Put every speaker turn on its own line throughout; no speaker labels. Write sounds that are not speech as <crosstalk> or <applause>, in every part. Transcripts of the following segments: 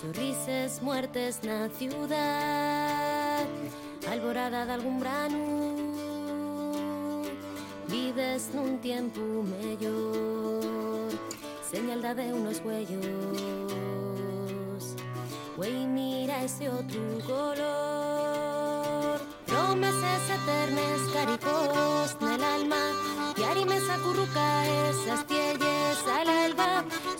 Sorrises muertes na ciudad Alborada de algún brano Vives nun tiempo mellor Señal da de unos huellos Güey, mira ese otro color. Promesas eternas, caricos en el alma. Y arimes acurruca esas.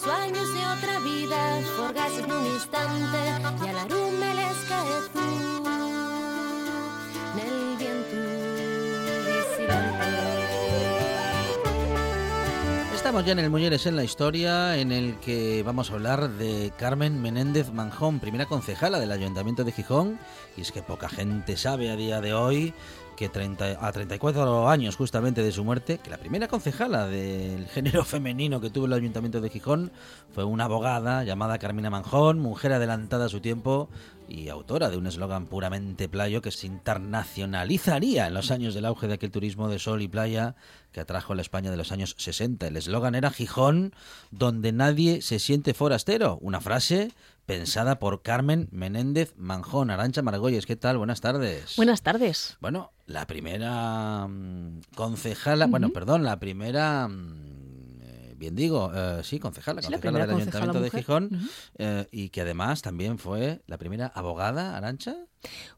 Sueños de otra vida, forgas en un instante. Y a la rume les cae tú.
Estamos ya en el Mujeres en la Historia, en el que vamos a hablar de Carmen Menéndez Manjón, primera concejala del Ayuntamiento de Gijón. Y es que poca gente sabe a día de hoy que 30, a 34 años justamente de su muerte, que la primera concejala del <laughs> género femenino que tuvo el Ayuntamiento de Gijón fue una abogada llamada Carmina Manjón, mujer adelantada a su tiempo y autora de un eslogan puramente playo que se internacionalizaría en los años del auge de aquel turismo de sol y playa que atrajo a la España de los años 60. El eslogan era Gijón, donde nadie se siente forastero. Una frase pensada por Carmen Menéndez Manjón. Arancha Margolles, ¿qué tal? Buenas tardes.
Buenas tardes.
Bueno, la primera mm, concejala, bueno, perdón, la primera... Bien digo, eh, sí, concejala,
Sí, la
concejala del
primera concejala
Ayuntamiento de. Gijón eh, y que además también fue la primera abogada, Arancha.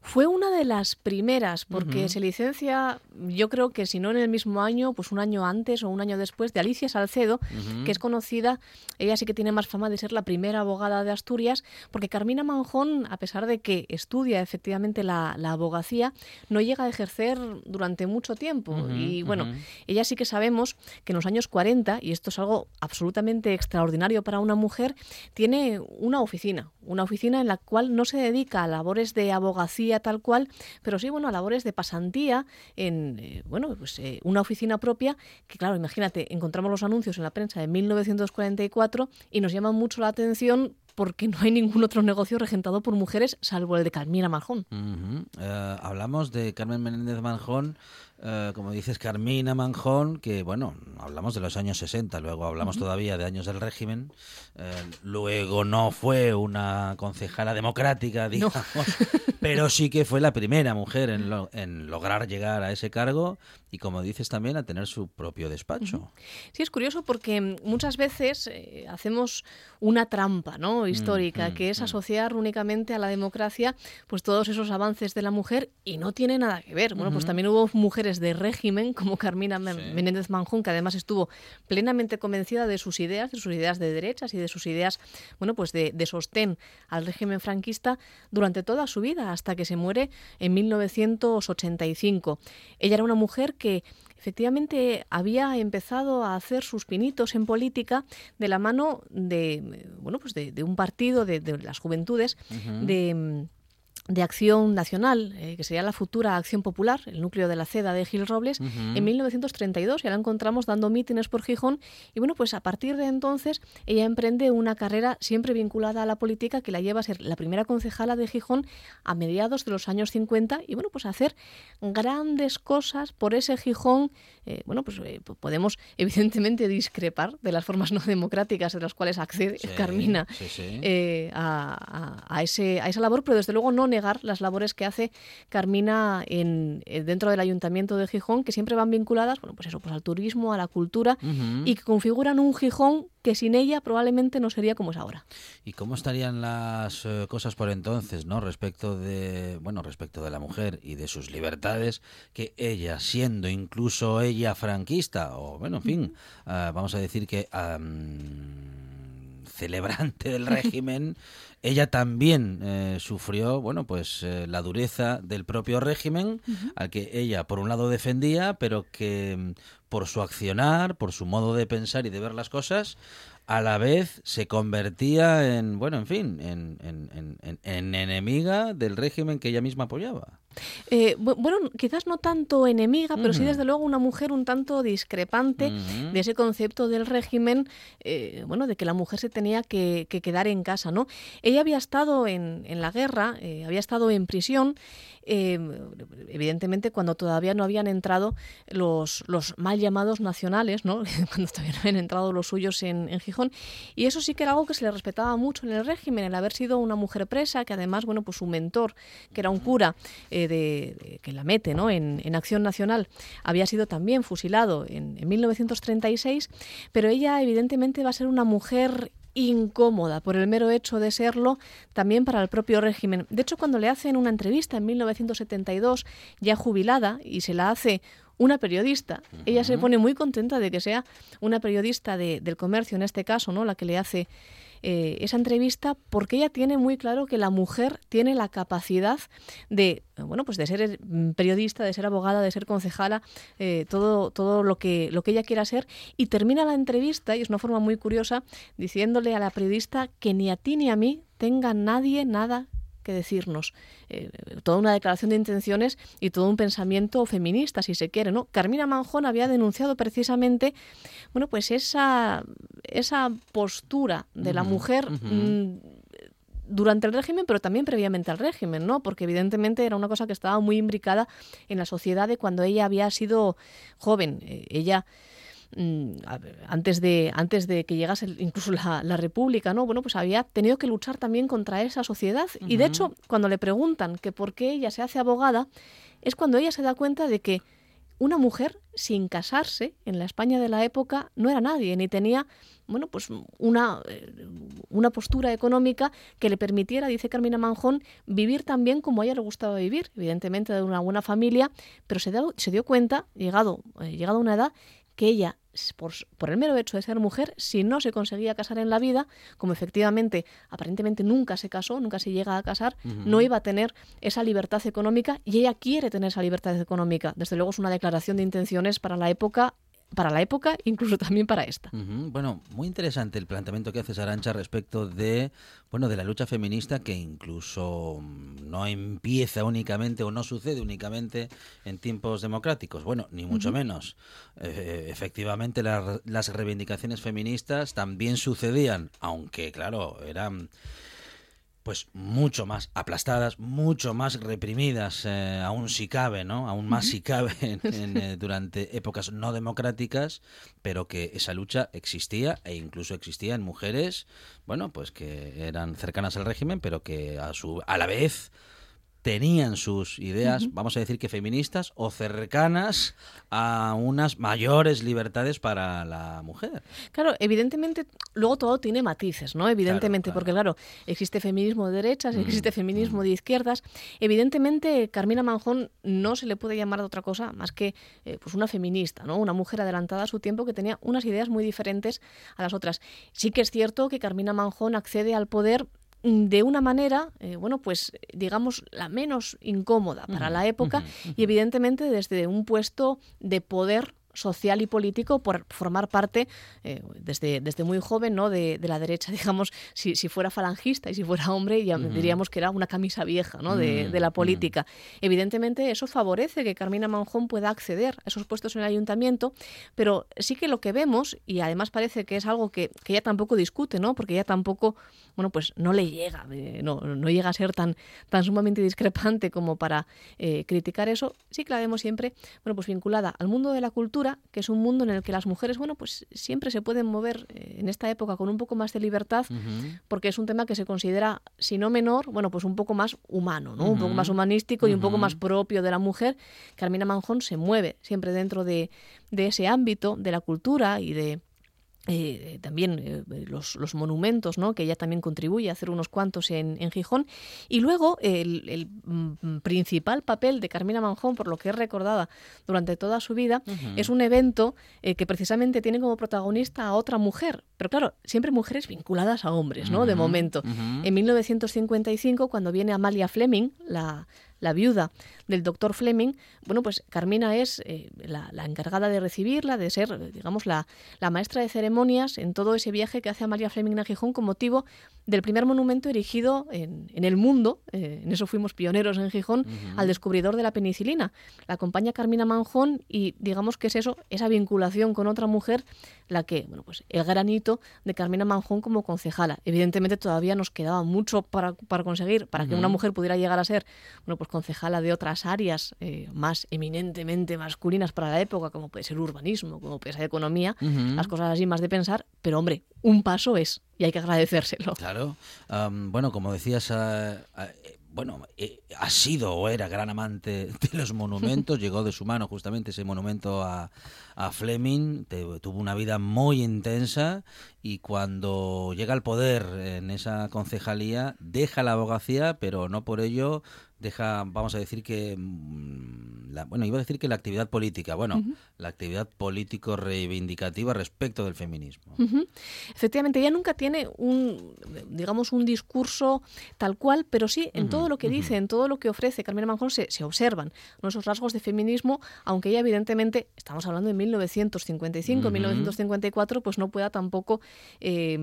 Fue una de las primeras, porque se licencia, yo creo que si no en el mismo año, pues un año antes o un año después, de Alicia Salcedo, que es conocida, ella sí que tiene más fama de ser la primera abogada de Asturias, porque Carmina Manjón, a pesar de que estudia efectivamente la, la abogacía, no llega a ejercer durante mucho tiempo. Y bueno, ella sí que sabemos que en los años 40, y esto es algo absolutamente extraordinario para una mujer, tiene una oficina, una oficina en la cual no se dedica a labores de abogacía tal cual, pero sí, bueno, a labores de pasantía en, eh, bueno, pues eh, una oficina propia, que claro, imagínate, encontramos los anuncios en la prensa de 1944 y nos llaman mucho la atención porque no hay ningún otro negocio regentado por mujeres salvo el de Carmina Marjón.
Ujú. Eh, hablamos de Carmen Menéndez Manjón, eh, como dices, Carmina Manjón, que bueno, hablamos de los años 60, luego hablamos todavía de años del régimen, eh, luego no fue una concejala democrática, digamos, <laughs> pero sí que fue la primera mujer en, lo- en lograr llegar a ese cargo y, como dices también, a tener su propio despacho.
Sí, es curioso porque mm, muchas veces eh, hacemos una trampa ¿no? histórica,
mm,
que es
mm.
asociar únicamente a la democracia pues todos esos avances de la mujer y no tiene nada que ver. Bueno, pues también hubo mujeres de régimen como Carmina
Sí.
Menéndez Manjón, que además estuvo plenamente convencida de sus ideas, de sus ideas de derechas y de sus ideas, bueno, pues de, de sostén al régimen franquista durante toda su vida, hasta que se muere en 1985. Ella era una mujer que efectivamente había empezado a hacer sus pinitos en política de la mano de bueno pues de, de un partido de, de las juventudes de mm, de Acción Nacional, eh, que sería la futura Acción Popular, el núcleo de la CEDA de Gil Robles, en 1932. Ya la encontramos dando mítines por Gijón. Y bueno, pues a partir de entonces ella emprende una carrera siempre vinculada a la política que la lleva a ser la primera concejala de Gijón a mediados de los años 50 y bueno, pues a hacer grandes cosas por ese Gijón. Eh, bueno, pues eh, po- podemos <laughs> evidentemente discrepar de las formas no democráticas de las cuales accede
Sí,
Carmina
sí, sí.
a, a- a ese, a esa labor, pero desde luego no negar las labores que hace Carmina en, eh, dentro del Ayuntamiento de Gijón, que siempre van vinculadas bueno, pues eso, pues al turismo, a la cultura y que configuran un Gijón que sin ella probablemente no sería como es ahora.
¿Y cómo estarían las eh, cosas por entonces, no? Respecto de, bueno, respecto de la mujer y de sus libertades, que ella, siendo incluso ella franquista, o bueno, en fin, ah, vamos a decir que celebrante del <laughs> régimen, ella también eh, sufrió, bueno, pues eh, la dureza del propio régimen, al que ella por un lado defendía, pero que mm, por su accionar, por su modo de pensar y de ver las cosas, a la vez se convertía en, bueno, en fin, en, en, en, en enemiga del régimen que ella misma apoyaba.
Eh, bueno, quizás no tanto enemiga, pero sí desde luego una mujer un tanto discrepante de ese concepto del régimen, eh, bueno, de que la mujer se tenía que, quedar en casa, ¿no? Ella había estado en, en la guerra, eh, había estado en prisión, evidentemente cuando todavía no habían entrado los, los mal llamados nacionales, ¿no? <laughs> cuando todavía no habían entrado los suyos en, en Gijón, y eso sí que era algo que se le respetaba mucho en el régimen, el haber sido una mujer presa, que además, bueno, pues su mentor, que era un cura, de, que la mete ¿no? en, Acción Nacional, había sido también fusilado en, 1936, pero ella evidentemente va a ser una mujer incómoda por el mero hecho de serlo también para el propio régimen. De hecho, cuando le hacen una entrevista en 1972, ya jubilada, y se la hace una periodista, ella se pone muy contenta de que sea una periodista del comercio, en este caso, ¿no? la que le hace eh, esa entrevista porque ella tiene muy claro que la mujer tiene la capacidad de bueno pues de ser mm, periodista de ser abogada de ser concejala eh, todo todo lo que lo que ella quiera ser y termina la entrevista y es una forma muy curiosa diciéndole a la periodista que ni a ti ni a mí tenga nadie nada que decirnos. Eh, toda una declaración de intenciones y todo un pensamiento feminista, si se quiere, ¿no? Carmina Manjón había denunciado precisamente, bueno, pues esa, esa postura de la mujer mm, durante el régimen, pero también previamente al régimen, ¿no? Porque evidentemente era una cosa que estaba muy imbricada en la sociedad de cuando ella había sido joven. Eh, ella antes de antes de que llegase incluso la, República, ¿no? Bueno, pues había tenido que luchar también contra esa sociedad. Y de hecho, cuando le preguntan que por qué ella se hace abogada, es cuando ella se da cuenta de que una mujer sin casarse en la España de la época no era nadie, ni tenía bueno, pues una, eh, una postura económica que le permitiera, dice Carmina Manjón, vivir también como a ella le gustaba vivir, evidentemente de una buena familia, pero se, se dio cuenta, llegado, eh, llegado a una edad, que ella por, por, el mero hecho de ser mujer, si no se conseguía casar en la vida, como efectivamente aparentemente nunca se casó, nunca se llega a casar, no iba a tener esa libertad económica y ella quiere tener esa libertad económica. Desde luego es una declaración de intenciones para la época para la época, incluso también para esta.
Bueno, muy interesante el planteamiento que hace Arancha respecto de, bueno, de la lucha feminista que incluso mm, no empieza únicamente o no sucede únicamente en tiempos democráticos. Bueno, ni mucho menos. Eh, efectivamente, las reivindicaciones feministas también sucedían, aunque, claro, eran pues mucho más aplastadas, mucho más reprimidas, eh, aún si cabe, ¿no? Aún más si cabe <laughs> eh, durante épocas no democráticas, pero que esa lucha existía e incluso existía en mujeres, bueno, pues que eran cercanas al régimen, pero que a su a la vez tenían sus ideas, vamos a decir que feministas o cercanas a unas mayores libertades para la mujer.
Claro, evidentemente, luego todo tiene matices, ¿no? Evidentemente, porque claro, existe feminismo de derechas, mm, existe feminismo mm. de izquierdas. Evidentemente, Carmina Manjón no se le puede llamar de otra cosa más que eh, pues una feminista, ¿no? Una mujer adelantada a su tiempo que tenía unas ideas muy diferentes a las otras. Sí que es cierto que Carmina Manjón accede al poder de una manera, eh, bueno, pues digamos la menos incómoda para la época y evidentemente desde un puesto de poder social y político por formar parte eh, desde, desde muy joven ¿no? de, la derecha, <laughs> digamos, si, si, fuera falangista y si fuera hombre, ya diríamos que era una camisa vieja ¿no? de, de, la política. Evidentemente eso favorece que Carmina Manjón pueda acceder a esos puestos en el ayuntamiento, pero sí que lo que vemos, y además parece que es algo que, que ella tampoco discute, ¿no? porque ella tampoco, bueno, pues no le llega, eh, no, no llega a ser tan, tan sumamente discrepante como para eh, criticar eso, sí que la vemos siempre, bueno, pues vinculada al mundo de la cultura, que es un mundo en el que las mujeres, bueno, pues siempre se pueden mover eh, en esta época con un poco más de libertad, porque es un tema que se considera, si no menor, bueno, pues un poco más humano, ¿no? Un poco más humanístico y un poco más propio de la mujer. Carmina Manjón se mueve siempre dentro de, de ese ámbito de la cultura y de eh, también eh, los, los, monumentos, ¿no? que ella también contribuye a hacer unos cuantos en, en Gijón. Y luego el, el, mm, principal papel de Carmina Manjón, por lo que es recordada durante toda su vida, uh -huh. es un evento eh, que precisamente tiene como protagonista a otra mujer. Pero claro, siempre mujeres vinculadas a hombres, ¿no? Uh -huh. De momento. Uh -huh. En 1955, cuando viene Amalia Fleming, la, la viuda del doctor Fleming, bueno, pues Carmina es eh, la, la, encargada de recibirla, de ser, digamos, la, la, maestra de ceremonias en todo ese viaje que hace Amalia Fleming a Gijón con motivo del primer monumento erigido en, en el mundo, eh, en eso fuimos pioneros en Gijón, uh -huh. al descubridor de la penicilina. La acompaña Carmina Manjón y digamos que es eso, esa vinculación con otra mujer, la que, bueno, pues el granito de Carmina Manjón como concejala. Evidentemente todavía nos quedaba mucho para, para conseguir, para uh -huh. que una mujer pudiera llegar a ser, bueno, pues concejala de otras áreas eh, más eminentemente masculinas para la época, como puede ser urbanismo, como puede ser economía, uh -huh. las cosas así más de pensar, pero hombre, un paso es y hay que agradecérselo.
Claro. Um, bueno, como decías, uh, uh, bueno, eh, ha sido o era gran amante de los monumentos, <laughs> llegó de su mano justamente ese monumento a, a Fleming, te, tuvo una vida muy intensa y cuando llega al poder en esa concejalía deja la abogacía, pero no por ello deja, vamos a decir que, la, bueno, iba a decir que la actividad política, bueno, uh -huh. la actividad político reivindicativa respecto del feminismo.
Uh -huh. Efectivamente, ella nunca tiene un, digamos, un discurso tal cual, pero sí en uh -huh. todo lo que dice, en todo lo que ofrece Carmena Manjón se, se observan ¿no? esos rasgos de feminismo, aunque ella evidentemente, estamos hablando de 1955, 1954, pues no pueda tampoco eh,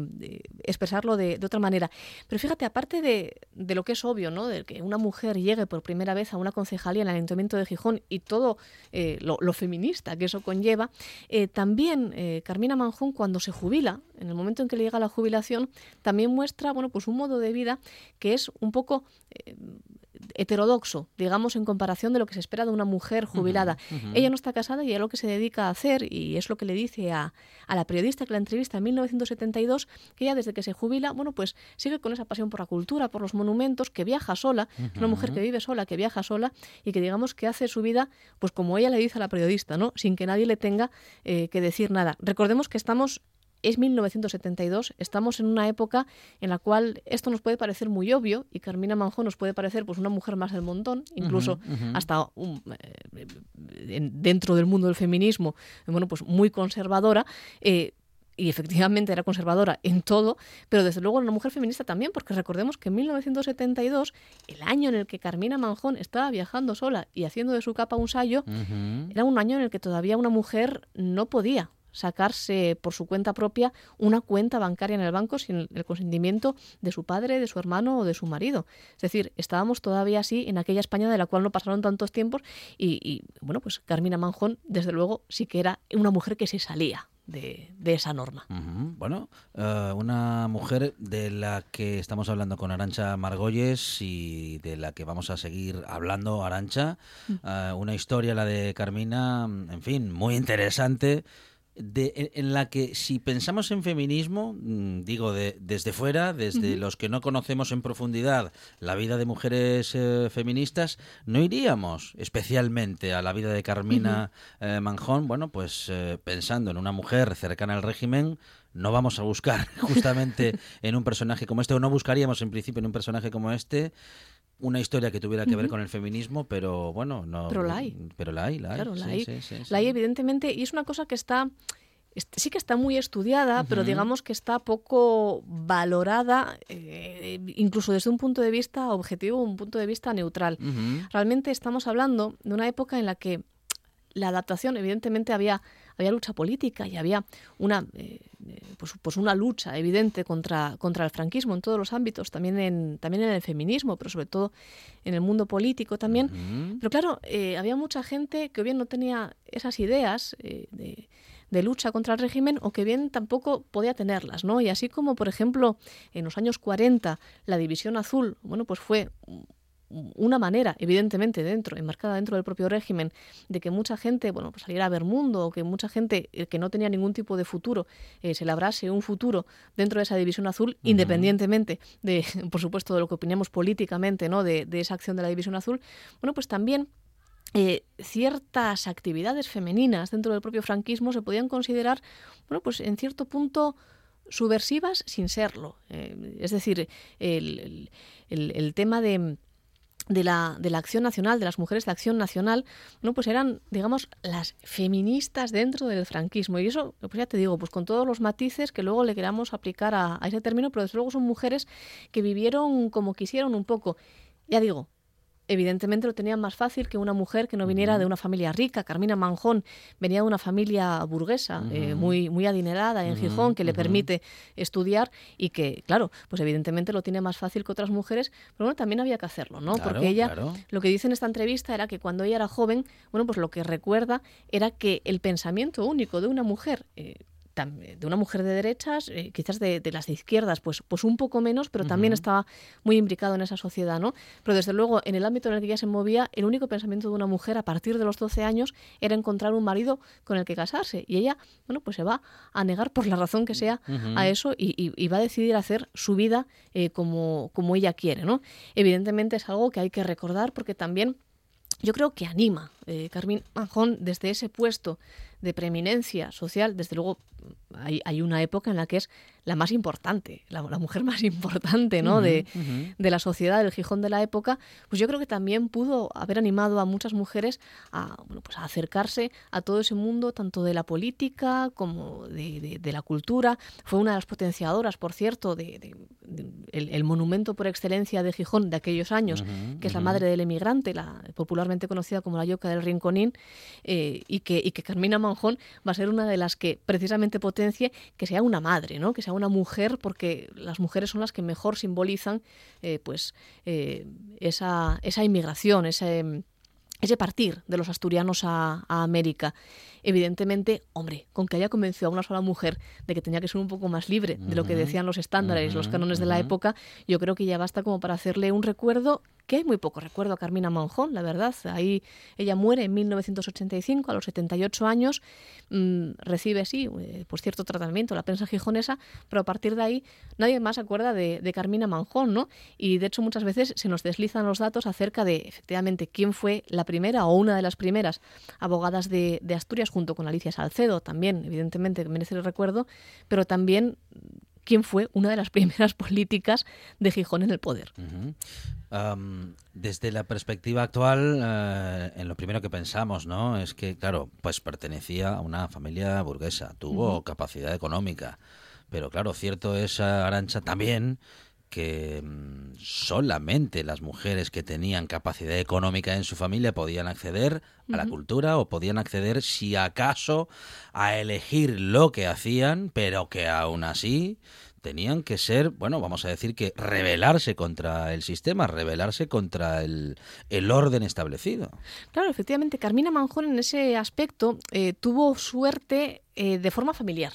expresarlo de, de, otra manera. Pero fíjate, aparte de, de lo que es obvio, ¿no? De que una mujer llegue por primera vez a una concejalía en el Ayuntamiento de Gijón y todo eh, lo, feminista que eso conlleva, eh, también eh, Carmina Manjón cuando se jubila, en el momento en que le llega la jubilación, también muestra bueno, pues un modo de vida que es un poco heterodoxo, digamos, en comparación de lo que se espera de una mujer jubilada. Uh -huh, uh -huh. Ella no está casada y es lo que se dedica a hacer, y es lo que le dice a, a, la periodista que la entrevista en 1972, que ella desde que se jubila, bueno, pues sigue con esa pasión por la cultura, por los monumentos, que viaja sola, uh -huh. una mujer que vive sola, que viaja sola, y que digamos que hace su vida, pues como ella le dice a la periodista, ¿no? Sin que nadie le tenga eh, que decir nada. Recordemos que estamos es 1972, estamos en una época en la cual esto nos puede parecer muy obvio y Carmina Manjón nos puede parecer pues una mujer más del montón, incluso uh -huh, uh -huh. hasta un, eh, dentro del mundo del feminismo, bueno, pues muy conservadora. Eh, y efectivamente era conservadora en todo, pero desde luego una mujer feminista también, porque recordemos que en 1972, el año en el que Carmina Manjón estaba viajando sola y haciendo de su capa un sayo, uh -huh. era un año en el que todavía una mujer no podía sacarse por su cuenta propia una cuenta bancaria en el banco sin el consentimiento de su padre, de su hermano o de su marido. Es decir, estábamos todavía así en aquella España de la cual no pasaron tantos tiempos y, y bueno, pues Carmina Manjón, desde luego, sí que era una mujer que se salía de, de, esa norma.
Uh -huh. Bueno, uh, una mujer de la que estamos hablando con Arancha Margolles y de la que vamos a seguir hablando, Arancha. Uh, una historia, la de Carmina, en fin, muy interesante de, en la que si pensamos en feminismo, mm, digo de, desde fuera, desde uh -huh. los que no conocemos en profundidad la vida de mujeres eh, feministas, no iríamos especialmente a la vida de Carmina uh -huh. eh, Manjón, bueno, pues eh, pensando en una mujer cercana al régimen, no vamos a buscar <laughs> justamente en un personaje como este, o no buscaríamos en principio en un personaje como este, una historia que tuviera que ver uh -huh. con el feminismo, pero bueno, no.
Pero la hay.
Pero la hay, la hay.
Claro, la, sí, hay. Sí, sí, la hay, evidentemente, y es una cosa que está. Sí que está muy estudiada, uh -huh. pero digamos que está poco valorada, eh, incluso desde un punto de vista objetivo, un punto de vista neutral. Uh -huh. Realmente estamos hablando de una época en la que la adaptación, evidentemente, había había lucha política y había una, eh, pues, pues, una lucha evidente contra, contra el franquismo en todos los ámbitos, también en, también en el feminismo, pero sobre todo en el mundo político también. Uh -huh. Pero claro, eh, había mucha gente que bien no tenía esas ideas eh, de, de, lucha contra el régimen o que bien tampoco podía tenerlas, ¿no? Y así como, por ejemplo, en los años 40 la División Azul, bueno, pues fue una manera, evidentemente, dentro, enmarcada dentro del propio régimen, de que mucha gente, bueno, pues saliera a ver mundo, o que mucha gente eh, que no tenía ningún tipo de futuro eh, se labrase un futuro dentro de esa división azul, uh -huh. independientemente de, <laughs> por supuesto, de lo que opinemos políticamente, ¿no? De, de esa acción de la división azul, bueno, pues también eh, ciertas actividades femeninas dentro del propio franquismo se podían considerar, bueno, pues en cierto punto subversivas sin serlo. Eh, es decir, el, tema de, de, la, de la acción nacional, de las mujeres de acción nacional, no, pues eran, digamos, las feministas dentro del franquismo. Y eso, pues ya te digo, pues con todos los matices que luego le queramos aplicar a, a ese término, pero desde luego son mujeres que vivieron como quisieron un poco. Ya digo, evidentemente lo tenía más fácil que una mujer que no viniera de una familia rica. Carmina Manjón venía de una familia burguesa, eh, muy, muy adinerada en Gijón, que le permite estudiar y que, claro, pues evidentemente lo tiene más fácil que otras mujeres, pero bueno, también había que hacerlo, ¿no? Porque ella, lo que dice en esta entrevista era que cuando ella era joven, bueno, pues lo que recuerda era que el pensamiento único de una mujer, eh, de una mujer de derechas, eh, quizás de, las de izquierdas, pues, pues un poco menos, pero también estaba muy implicado en esa sociedad, ¿no? Pero desde luego, en el ámbito en el que ella se movía, el único pensamiento de una mujer a partir de los 12 años era encontrar un marido con el que casarse. Y ella, bueno, pues se va a negar por la razón que sea a eso y, va a decidir hacer su vida eh, como, como ella quiere, ¿no? Evidentemente es algo que hay que recordar porque también yo creo que anima eh, Carmín Manjón desde ese puesto de preeminencia social, desde luego hay, hay, una época en la que es la más importante, la, mujer <laughs> más importante ¿no? de, de, la sociedad, del Gijón de la época, pues yo creo que también pudo haber animado a muchas mujeres a, bueno, pues a acercarse a todo ese mundo, tanto de la política como de, de, la cultura. Fue una de las potenciadoras, por cierto, de, el, monumento por excelencia de Gijón de aquellos años, que es la madre del emigrante, la, popularmente conocida como la Yoca del Rinconín, eh, y, que, y que Carmina Va a ser una de las que precisamente potencie que sea una madre, ¿no? que sea una mujer, porque las mujeres son las que mejor simbolizan eh, pues, eh, esa, esa inmigración, ese, ese partir de los asturianos a, América. Evidentemente, hombre, con que haya convencido a una sola mujer de que tenía que ser un poco más libre de lo que decían los estándares, los cánones de la época, yo creo que ya basta como para hacerle un recuerdo que muy poco recuerdo a Carmina Monjón, la verdad. Ahí ella muere en 1985 a los 78 años, mm, recibe sí, pues cierto tratamiento la prensa gijonesa, pero a partir de ahí nadie más se acuerda de, Carmina Manjón, ¿no? Y de hecho muchas veces se nos deslizan los datos acerca de efectivamente quién fue la primera o una de las primeras abogadas de Asturias junto con Alicia Salcedo, también evidentemente merece el recuerdo, pero también quién fue una de las primeras <laughs> políticas de Gijón en el poder.
Desde la perspectiva actual, eh, en lo primero que pensamos, ¿no? Es que, claro, pues pertenecía a una familia burguesa, tuvo capacidad económica, pero claro, cierto es, Arancha, también que mm, solamente las mujeres que tenían capacidad económica en su familia podían acceder a la cultura o podían acceder, si acaso, a elegir lo que hacían, pero que aún así tenían que ser, bueno, vamos a decir que rebelarse contra el sistema, rebelarse contra el, orden establecido.
Claro, efectivamente, Carmina Manjón en ese aspecto eh, tuvo suerte eh, de forma familiar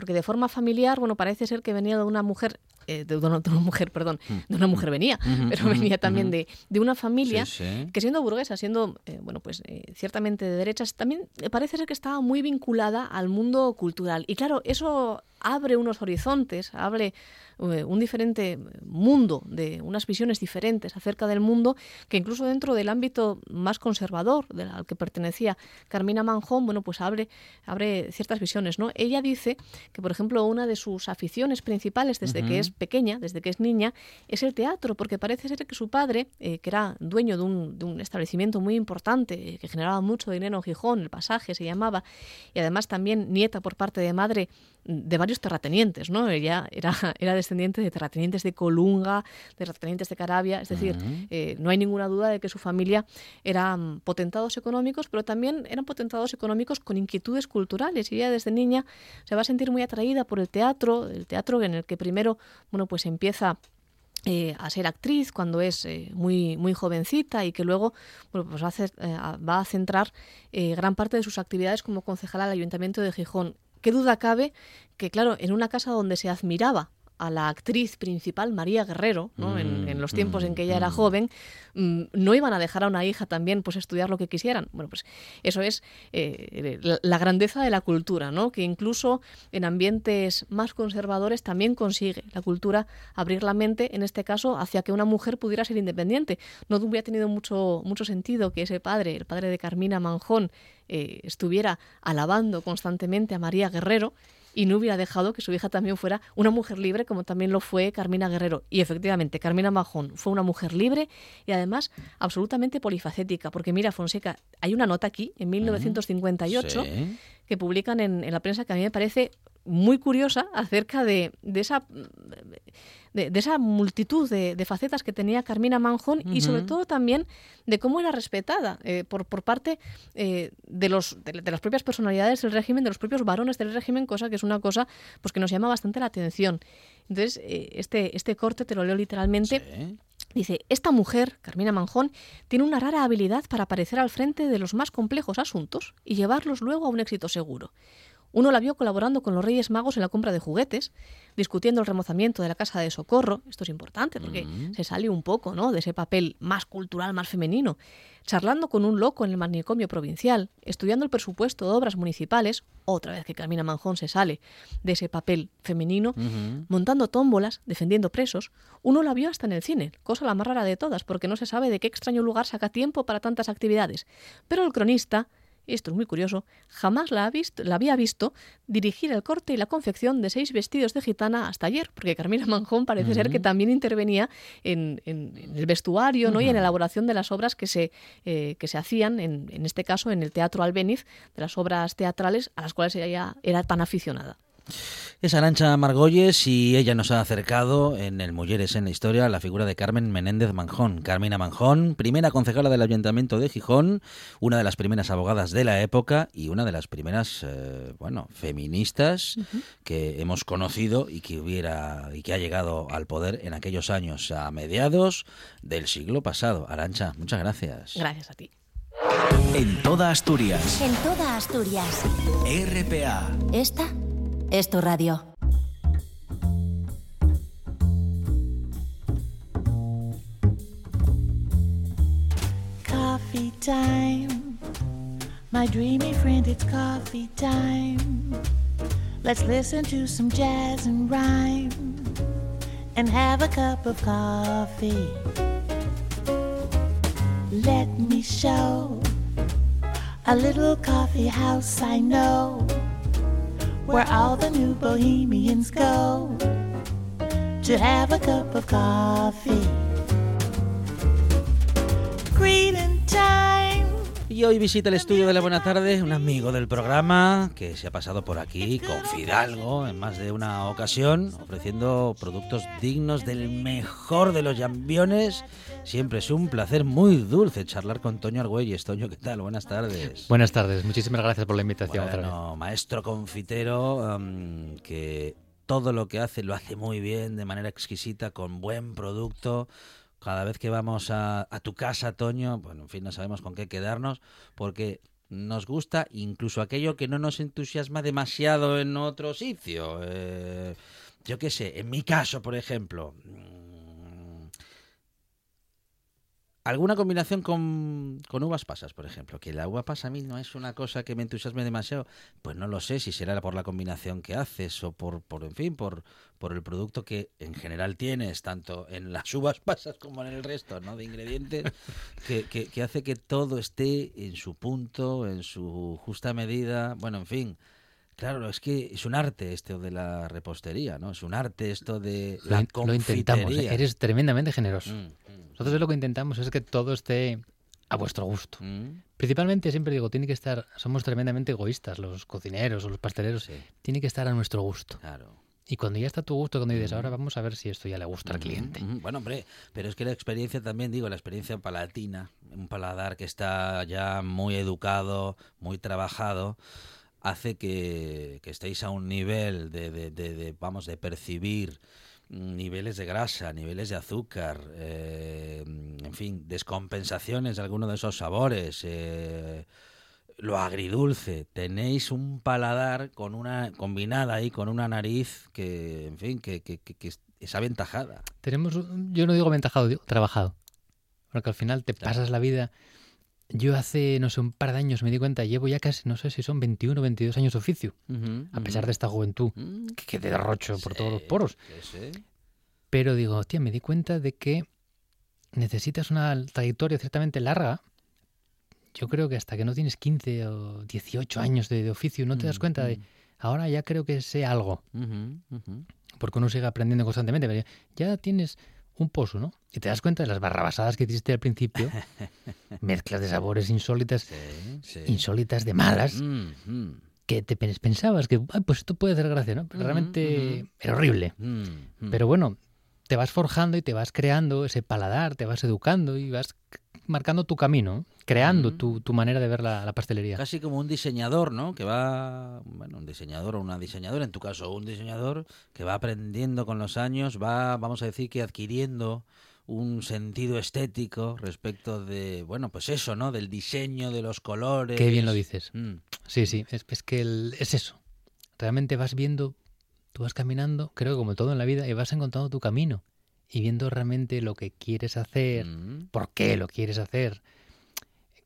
porque de forma familiar, bueno, parece ser que venía de una mujer eh, de, una, mujer, perdón, mm. de una mujer venía, pero venía también de, de una familia que siendo burguesa, siendo, bueno, pues ciertamente de derechas, también parece ser que estaba muy vinculada al mundo cultural. Y claro, eso abre unos horizontes, abre eh, un diferente mundo, de unas visiones diferentes acerca del mundo, que incluso dentro del ámbito más conservador al que pertenecía Carmina Manjón, bueno, pues abre, abre ciertas visiones, ¿no? Ella dice que, por ejemplo, una de sus aficiones principales desde que es pequeña, desde que es niña, es el teatro, porque parece ser que su padre, eh, que era dueño de un, de un establecimiento muy importante, que generaba mucho dinero en Gijón, el pasaje se llamaba, y además también nieta por parte de madre de varios terratenientes, ¿no? Ella era, <laughs> era descendiente de terratenientes de Colunga, de terratenientes de Carabia, es decir, eh, no hay ninguna duda de que su familia eran potentados económicos, pero también eran potentados económicos con inquietudes culturales. Y ella desde niña se va a sentir muy atraída por el teatro, el teatro en el que primero, bueno, pues empieza eh, a ser actriz cuando es eh, muy muy jovencita y que luego bueno, pues va, a, va a centrar gran parte de sus actividades como concejala del Ayuntamiento de Gijón qué duda cabe que, claro, en una casa donde se admiraba a la actriz principal, María Guerrero, ¿no? en,
Mm,
en los tiempos en que ella era
mm.
joven, mm, no iban a dejar a una hija también pues estudiar lo que quisieran. Bueno, pues eso es eh, la, la grandeza de la cultura, ¿no? Que incluso en ambientes más conservadores también consigue la cultura abrir la mente, en este caso, hacia que una mujer pudiera ser independiente. No hubiera tenido mucho, mucho sentido que ese padre, el padre de Carmina Manjón, eh, estuviera alabando constantemente a María Guerrero y no hubiera dejado que su hija también fuera una mujer libre, como también lo fue Carmina Guerrero. Y efectivamente, Carmina Majón fue una mujer libre y además absolutamente polifacética, porque mira, Fonseca, hay una nota aquí, en 1958,
Sí.
que publican en, en la prensa que a mí me parece muy curiosa acerca de, de esa de, de esa multitud de, de facetas que tenía Carmina Manjón y sobre todo también de cómo era respetada eh, por, por parte eh, de, los, de, de las propias personalidades del régimen, de los propios varones del régimen, cosa que es una cosa pues que nos llama bastante la atención. Entonces, eh, este, este corte te lo leo literalmente.
Sí.
Dice, esta mujer, Carmina Manjón, tiene una rara habilidad para aparecer al frente de los más complejos asuntos y llevarlos luego a un éxito seguro. Uno la vio colaborando con los Reyes Magos en la compra de juguetes, discutiendo el remozamiento de la casa de socorro. Esto es importante porque
Mm.
se sale un poco ¿no? de ese papel más cultural, más femenino. Charlando con un loco en el manicomio provincial, estudiando el presupuesto de obras municipales, otra vez que Carmina Manjón se sale de ese papel femenino, montando tómbolas, defendiendo presos, uno la vio hasta en el cine, cosa la más rara de todas, porque no se sabe de qué extraño lugar saca tiempo para tantas actividades. Pero el cronista, esto es muy curioso, jamás la, ha visto, la había visto dirigir el corte y la confección de seis vestidos de gitana hasta ayer, porque Carmina Manjón parece ser que también intervenía en, en- en el vestuario ¿no? y en la elaboración de las obras que se, eh, que se hacían, en, en este caso en el Teatro Albéniz, de las obras teatrales a las cuales ella era tan aficionada.
Es Arancha Margolles y ella nos ha acercado en el Mujeres en la Historia a la figura de Carmen Menéndez Manjón. Carmina Manjón, primera concejala del Ayuntamiento de Gijón, una de las primeras abogadas de la época y una de las primeras, eh, bueno, feministas que hemos conocido y que hubiera y que ha llegado al poder en aquellos años, a mediados del siglo pasado. Arancha, muchas gracias.
Gracias a ti.
En toda Asturias.
En toda Asturias.
RPA.
Esta es tu radio.
Coffee time. My dreamy friend, it's coffee time. Let's listen to some jazz and rhyme and have a cup of coffee. Let me show a little coffee house I know where all the new bohemians go to have a cup of coffee. Greeting time.
Y hoy visita el estudio de la Buena Tarde un amigo del programa que se ha pasado por aquí con Fidalgo en más de una ocasión, ofreciendo productos dignos del mejor de los llambiones. Siempre es un placer muy dulce charlar con Toño Argüelles. Toño, ¿qué tal? Buenas tardes.
Buenas tardes, muchísimas gracias por la invitación otra vez.
Bueno, maestro confitero um, que todo lo que hace lo hace muy bien, de manera exquisita, con buen producto. Cada vez que vamos a, a tu casa, Toño, bueno, en fin, no sabemos con qué quedarnos, porque nos gusta incluso aquello que no nos entusiasma demasiado en otro sitio. Eh, yo qué sé, en mi caso, por ejemplo, mm, alguna combinación con, con uvas pasas, por ejemplo, que la uva pasa a mí no es una cosa que me entusiasme demasiado, pues no lo sé si será por la combinación que haces o por, por en fin, por, por el producto que en general tienes, tanto en las <laughs> uvas pasas como en el resto ¿no? de ingredientes, <laughs> que, que, que hace que todo esté en su punto, en su justa medida, bueno, en fin. Claro, es que es un arte esto de la repostería, ¿no? Es un arte esto de
Lo,
la
lo intentamos, ¿eh?
confitería.
eres tremendamente generoso.
Mm, mm,
Nosotros lo que intentamos es que todo esté a vuestro gusto.
mm.
Principalmente, siempre digo, tiene que estar, somos tremendamente egoístas, los cocineros o los pasteleros,
Sí,
tiene que estar a nuestro gusto.
claro.
Y cuando ya está a tu gusto, cuando dices,
Mm.
ahora vamos a ver si esto ya le gusta al cliente.
Bueno, hombre, pero es que la experiencia también, digo, la experiencia palatina, un paladar que está ya muy educado, muy trabajado, hace que, que estéis a un nivel de, de- de- de, vamos, de percibir niveles de grasa, niveles de azúcar, eh, en fin, descompensaciones de alguno de esos sabores. eh, lo agridulce. Tenéis un paladar con una combinada ahí con una nariz que, en fin, que, que, que- que es- aventajada.
Tenemos, yo no digo aventajado, digo trabajado. Porque al final te
Claro.
pasas la vida. Yo hace, no sé, un par de años me di cuenta, llevo ya casi, no sé si son 21 o 22 años de oficio, a pesar de esta juventud
Mm,
que, que derrocho por todos los poros.
sí.
Pero digo, hostia, me di cuenta de que necesitas una trayectoria ciertamente larga. Yo creo que hasta que no tienes 15 o 18 años de, de oficio no te das
Mm,
cuenta de,
mm.
ahora ya creo que sé algo, porque uno sigue aprendiendo constantemente, pero ya tienes un pozo, ¿no? Y te das cuenta de las barrabasadas que hiciste al principio, <laughs> mezclas de sabores insólitas,
Sí, sí.
insólitas de malas,
Mm, mm,
que te pens- pensabas que, "Ay, pues esto puede hacer gracia, ¿no? Pero realmente
ujú.
era horrible.
mm, mm.
Pero bueno, te vas forjando y te vas creando ese paladar, te vas educando y vas marcando tu camino, creando tu, tu manera de ver la, la pastelería.
Casi como un diseñador, ¿no? Que va, bueno, un diseñador o una diseñadora, en tu caso, un diseñador que va aprendiendo con los años, va, vamos a decir que adquiriendo un sentido estético respecto de, bueno, pues eso, ¿no? Del diseño, de los colores.
Qué bien lo dices.
Mm,
Sí, sí, es, es que el- es eso. Realmente vas viendo, tú vas caminando, creo que como todo en la vida, y vas encontrando tu camino y viendo realmente lo que quieres hacer,
mm,
por qué lo quieres hacer.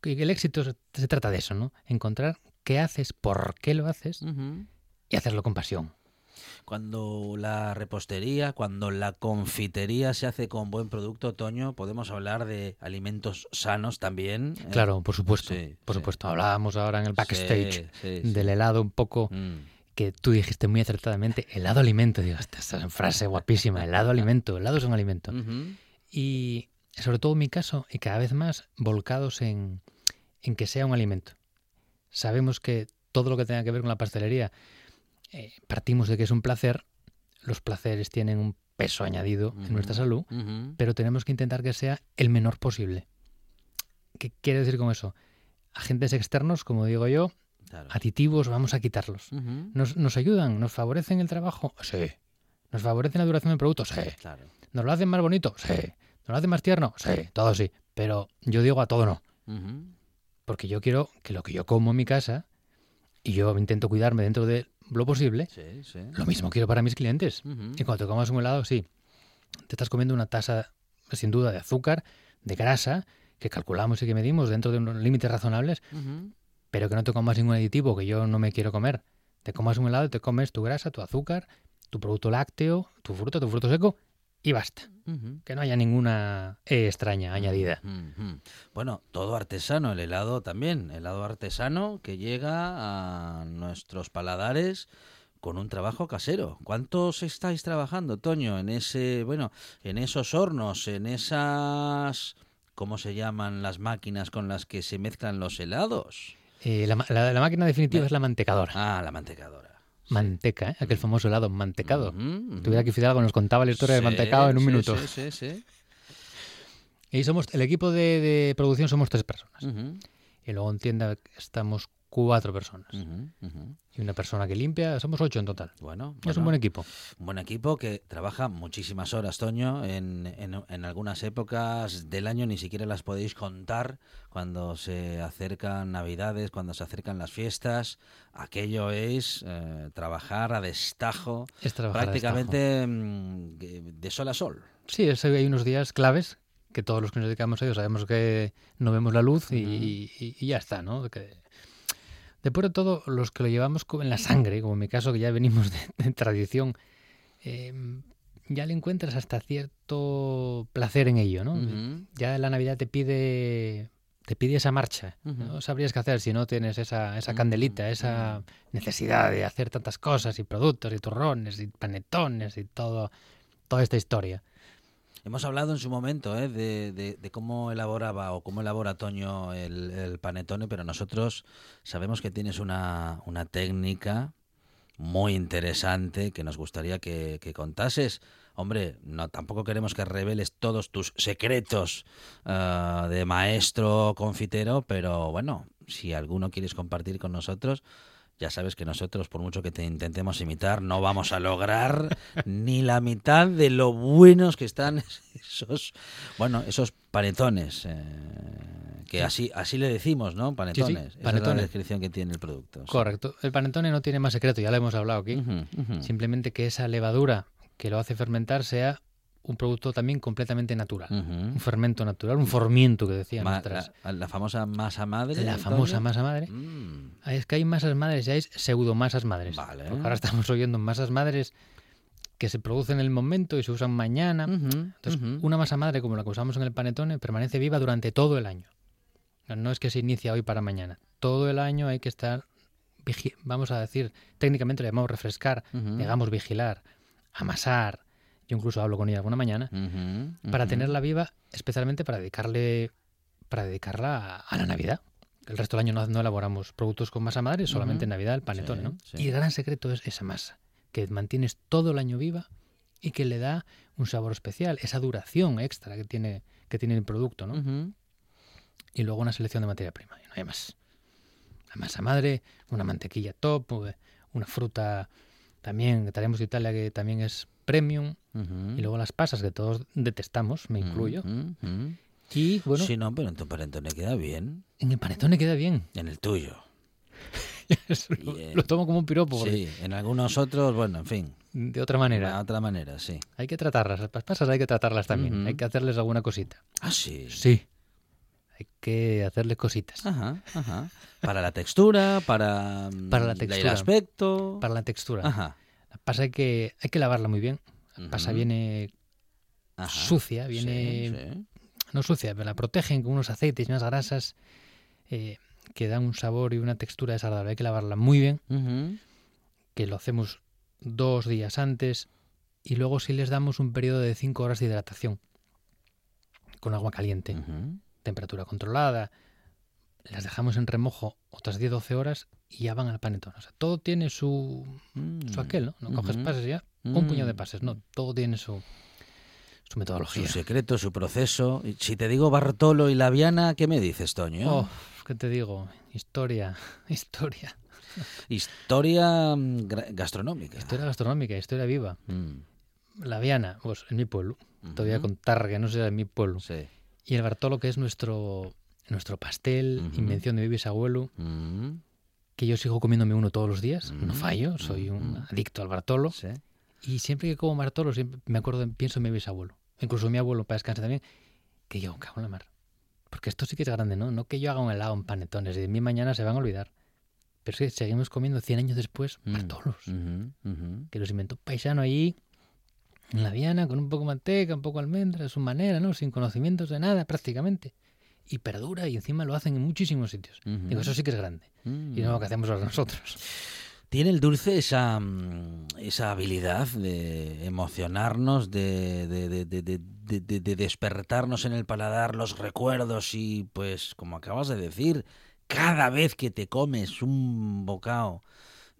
El éxito se, trata de eso, ¿no? Encontrar qué haces, por qué lo haces y hacerlo con pasión.
Cuando la repostería, cuando la confitería se hace con buen producto, Toño, podemos hablar de alimentos sanos también. ¿eh?
Claro, por supuesto.
Sí,
por
sí.
supuesto. Hablábamos ahora en el backstage
sí.
del helado un poco
Mm.
Que tú dijiste muy acertadamente, helado alimento. Digo, esta es una frase guapísima, helado alimento, helado es un alimento. Y sobre todo en mi caso, y cada vez más volcados en, en que sea un alimento. Sabemos que todo lo que tenga que ver con la pastelería, eh, partimos de que es un placer, los placeres tienen un peso añadido en nuestra salud, pero tenemos que intentar que sea el menor posible. ¿Qué quiere decir con eso? Agentes externos, como digo yo,
Claro.
aditivos, vamos a quitarlos. ¿Nos, nos ayudan? ¿Nos favorecen el trabajo? Sí. ¿Nos favorecen la duración del producto? Sí.
Claro.
¿Nos lo hacen más bonito? Sí. ¿Nos lo hacen más tierno? Sí. Todo sí. Pero yo digo a todo no. Porque yo quiero que lo que yo como en mi casa, y yo intento cuidarme dentro de lo posible,
Sí, sí.
lo mismo quiero para mis clientes. Y cuando te comas un helado, sí, te estás comiendo una tasa, sin duda, de azúcar, de grasa, que calculamos y que medimos dentro de unos límites razonables. Pero que no te comas ningún aditivo que yo no me quiero comer. Te comas un helado te comes tu grasa, tu azúcar, tu producto lácteo, tu fruta, tu fruto seco y basta. Que no haya ninguna E extraña añadida.
Bueno, todo artesano, el helado también, helado artesano que llega a nuestros paladares con un trabajo casero. ¿Cuántos estáis trabajando, Toño, en ese, bueno, en esos hornos, en esas ¿cómo se llaman las máquinas con las que se mezclan los helados?
Eh, la, la- la máquina definitiva es la mantecadora.
Ah, la mantecadora.
Manteca, ¿eh? aquel famoso helado mantecado.
Ujú, ujú.
Tuviera que Fidalgo nos contaba la historia del
Sí,
mantecado en un
sí,
minuto.
Sí, sí, sí.
Y somos, el equipo de, de producción somos tres personas. Y luego en tienda estamos cuatro personas.
ujú, ujú.
Y una persona que limpia, somos ocho en total.
Bueno,
Es un buen equipo.
Un buen equipo que trabaja muchísimas horas, Toño. En, en, en algunas épocas del año ni siquiera las podéis contar. Cuando se acercan Navidades, cuando se acercan las fiestas, aquello es eh, trabajar a destajo,
Es trabajar a destajo.
prácticamente mm, de de sol a sol.
Sí, es- hay unos días claves que todos los que nos dedicamos a ello sabemos que no vemos la luz y, y- y ya está, ¿no? Que, de todo, los que lo llevamos en la sangre, como en mi caso, que ya venimos de, de tradición, eh, ya le encuentras hasta cierto placer en ello, ¿no? Ya la Navidad te pide te pide esa marcha. No sabrías qué hacer si no tienes esa, candelita, esa necesidad de hacer tantas cosas y productos y turrones y panetones y todo toda esta historia.
Hemos hablado en su momento ¿eh? de, de- de cómo elaboraba o cómo elabora Toño el, el panetone, pero nosotros sabemos que tienes una, técnica muy interesante que nos gustaría que, contases. Hombre, no tampoco queremos que reveles todos tus secretos ah, de maestro confitero, pero bueno, si alguno quieres compartir con nosotros, ya sabes que nosotros, por mucho que te intentemos imitar, no vamos a lograr ni la mitad de lo buenos que están esos, bueno, esos panetones. eh, que así así le decimos, ¿no? Panetones. Esa es la descripción que tiene el producto. sí.
Correcto. El panetone no tiene más secreto, ya lo hemos hablado aquí. Simplemente que esa levadura que lo hace fermentar sea un producto también completamente natural. Un fermento natural, un formiento que decían
Ma- la, la famosa masa madre.
La famosa masa madre.
Mm,
Es que hay masas madres y hay pseudomasas madres.
Vale.
Porque ahora estamos oyendo masas madres que se producen en el momento y se usan mañana. Entonces, una masa madre como la que usamos en el panetone permanece viva durante todo el año. No es que se inicia hoy para mañana. Todo el año hay que estar, vamos a decir, técnicamente le llamamos refrescar, digamos vigilar, amasar. Yo incluso hablo con ella alguna mañana para tenerla viva, especialmente para dedicarle, para dedicarla a, a la Navidad. El resto del año no, no elaboramos productos con masa madre, solamente en. Navidad el panetone,
Sí,
¿no?
sí.
Y el gran secreto es esa masa, que mantienes todo el año viva y que le da un sabor especial, esa duración extra que tiene, que tiene el producto, ¿no? Y luego una selección de materia prima, y no hay más. La masa madre, una mantequilla top, eh, una fruta también, que traemos de Italia que también es premium,
Ujú.
y luego las pasas que todos detestamos, me incluyo.
Ujú, ujú.
Y bueno,
Sí, no, pero en tu panetone queda bien.
en el panetone queda bien.
En el tuyo. <laughs>
Lo, lo tomo como un piropo,
Sí, en algunos otros, bueno, en fin.
de otra
De
manera.
otra manera, sí.
Hay que tratarlas, las pasas hay que tratarlas también,
Ujú.
hay que hacerles alguna cosita.
Ah, sí.
Sí, hay que hacerles cositas.
Ajá, ajá. Para la textura, para, mm,
Para la
el
textura.
aspecto.
Para la textura.
Ajá.
Pasa que, hay que lavarla muy bien. La pasa viene
ajá.
sucia, viene
sí.
no sucia, pero la protegen con unos aceites y unas grasas eh, que dan un sabor y una textura desagradable. Hay que lavarla muy bien, que lo hacemos dos días antes y luego sí les damos un periodo de cinco horas de hidratación con agua caliente, temperatura controlada. Las dejamos en remojo otras 10-12 horas y ya van al panetón. O sea, todo tiene su,
Mm.
su aquel, ¿no? No coges pases ya, un puñado de
Mm.
pases, no. Todo tiene su, su metodología.
Su secreto, su proceso. Si te digo Bartolo y la Viana, ¿qué me dices, Toño?
Oh, ¿qué te digo? Historia, <laughs> historia.
Historia mm, gastronómica.
Historia gastronómica, historia viva.
Mm,
La Viana, pues en mi pueblo. Te voy a contar que no sea en mi pueblo.
Sí.
Y el Bartolo, que es nuestro, nuestro pastel, invención de mi bisabuelo,
Mm,
que yo sigo comiéndome uno todos los días. No fallo, soy un adicto al Bartolo.
sí.
Y siempre que como Bartolo, siempre me acuerdo, pienso en mi bisabuelo. Incluso mi abuelo, para descansar también, que yo, cago en la mar. Porque esto sí que es grande, ¿no? No que yo haga un helado en panetones, y de mí mañana se van a olvidar. Pero es que seguimos comiendo 100 años después
Mm,
Bartolos,
ujú, ujú.
que los inventó un paisano allí, en la Viana, con un poco de manteca, un poco de almendra, a su manera, ¿no? Sin conocimientos de nada, prácticamente. Y perdura, y encima lo hacen en muchísimos sitios. Digo, eso sí que es grande.
Mm.
Y no lo que hacemos nosotros.
Tiene el dulce esa, mm, esa habilidad de emocionarnos, de- de- de- de despertarnos en el paladar los recuerdos y pues como acabas de decir, cada vez que te comes un bocado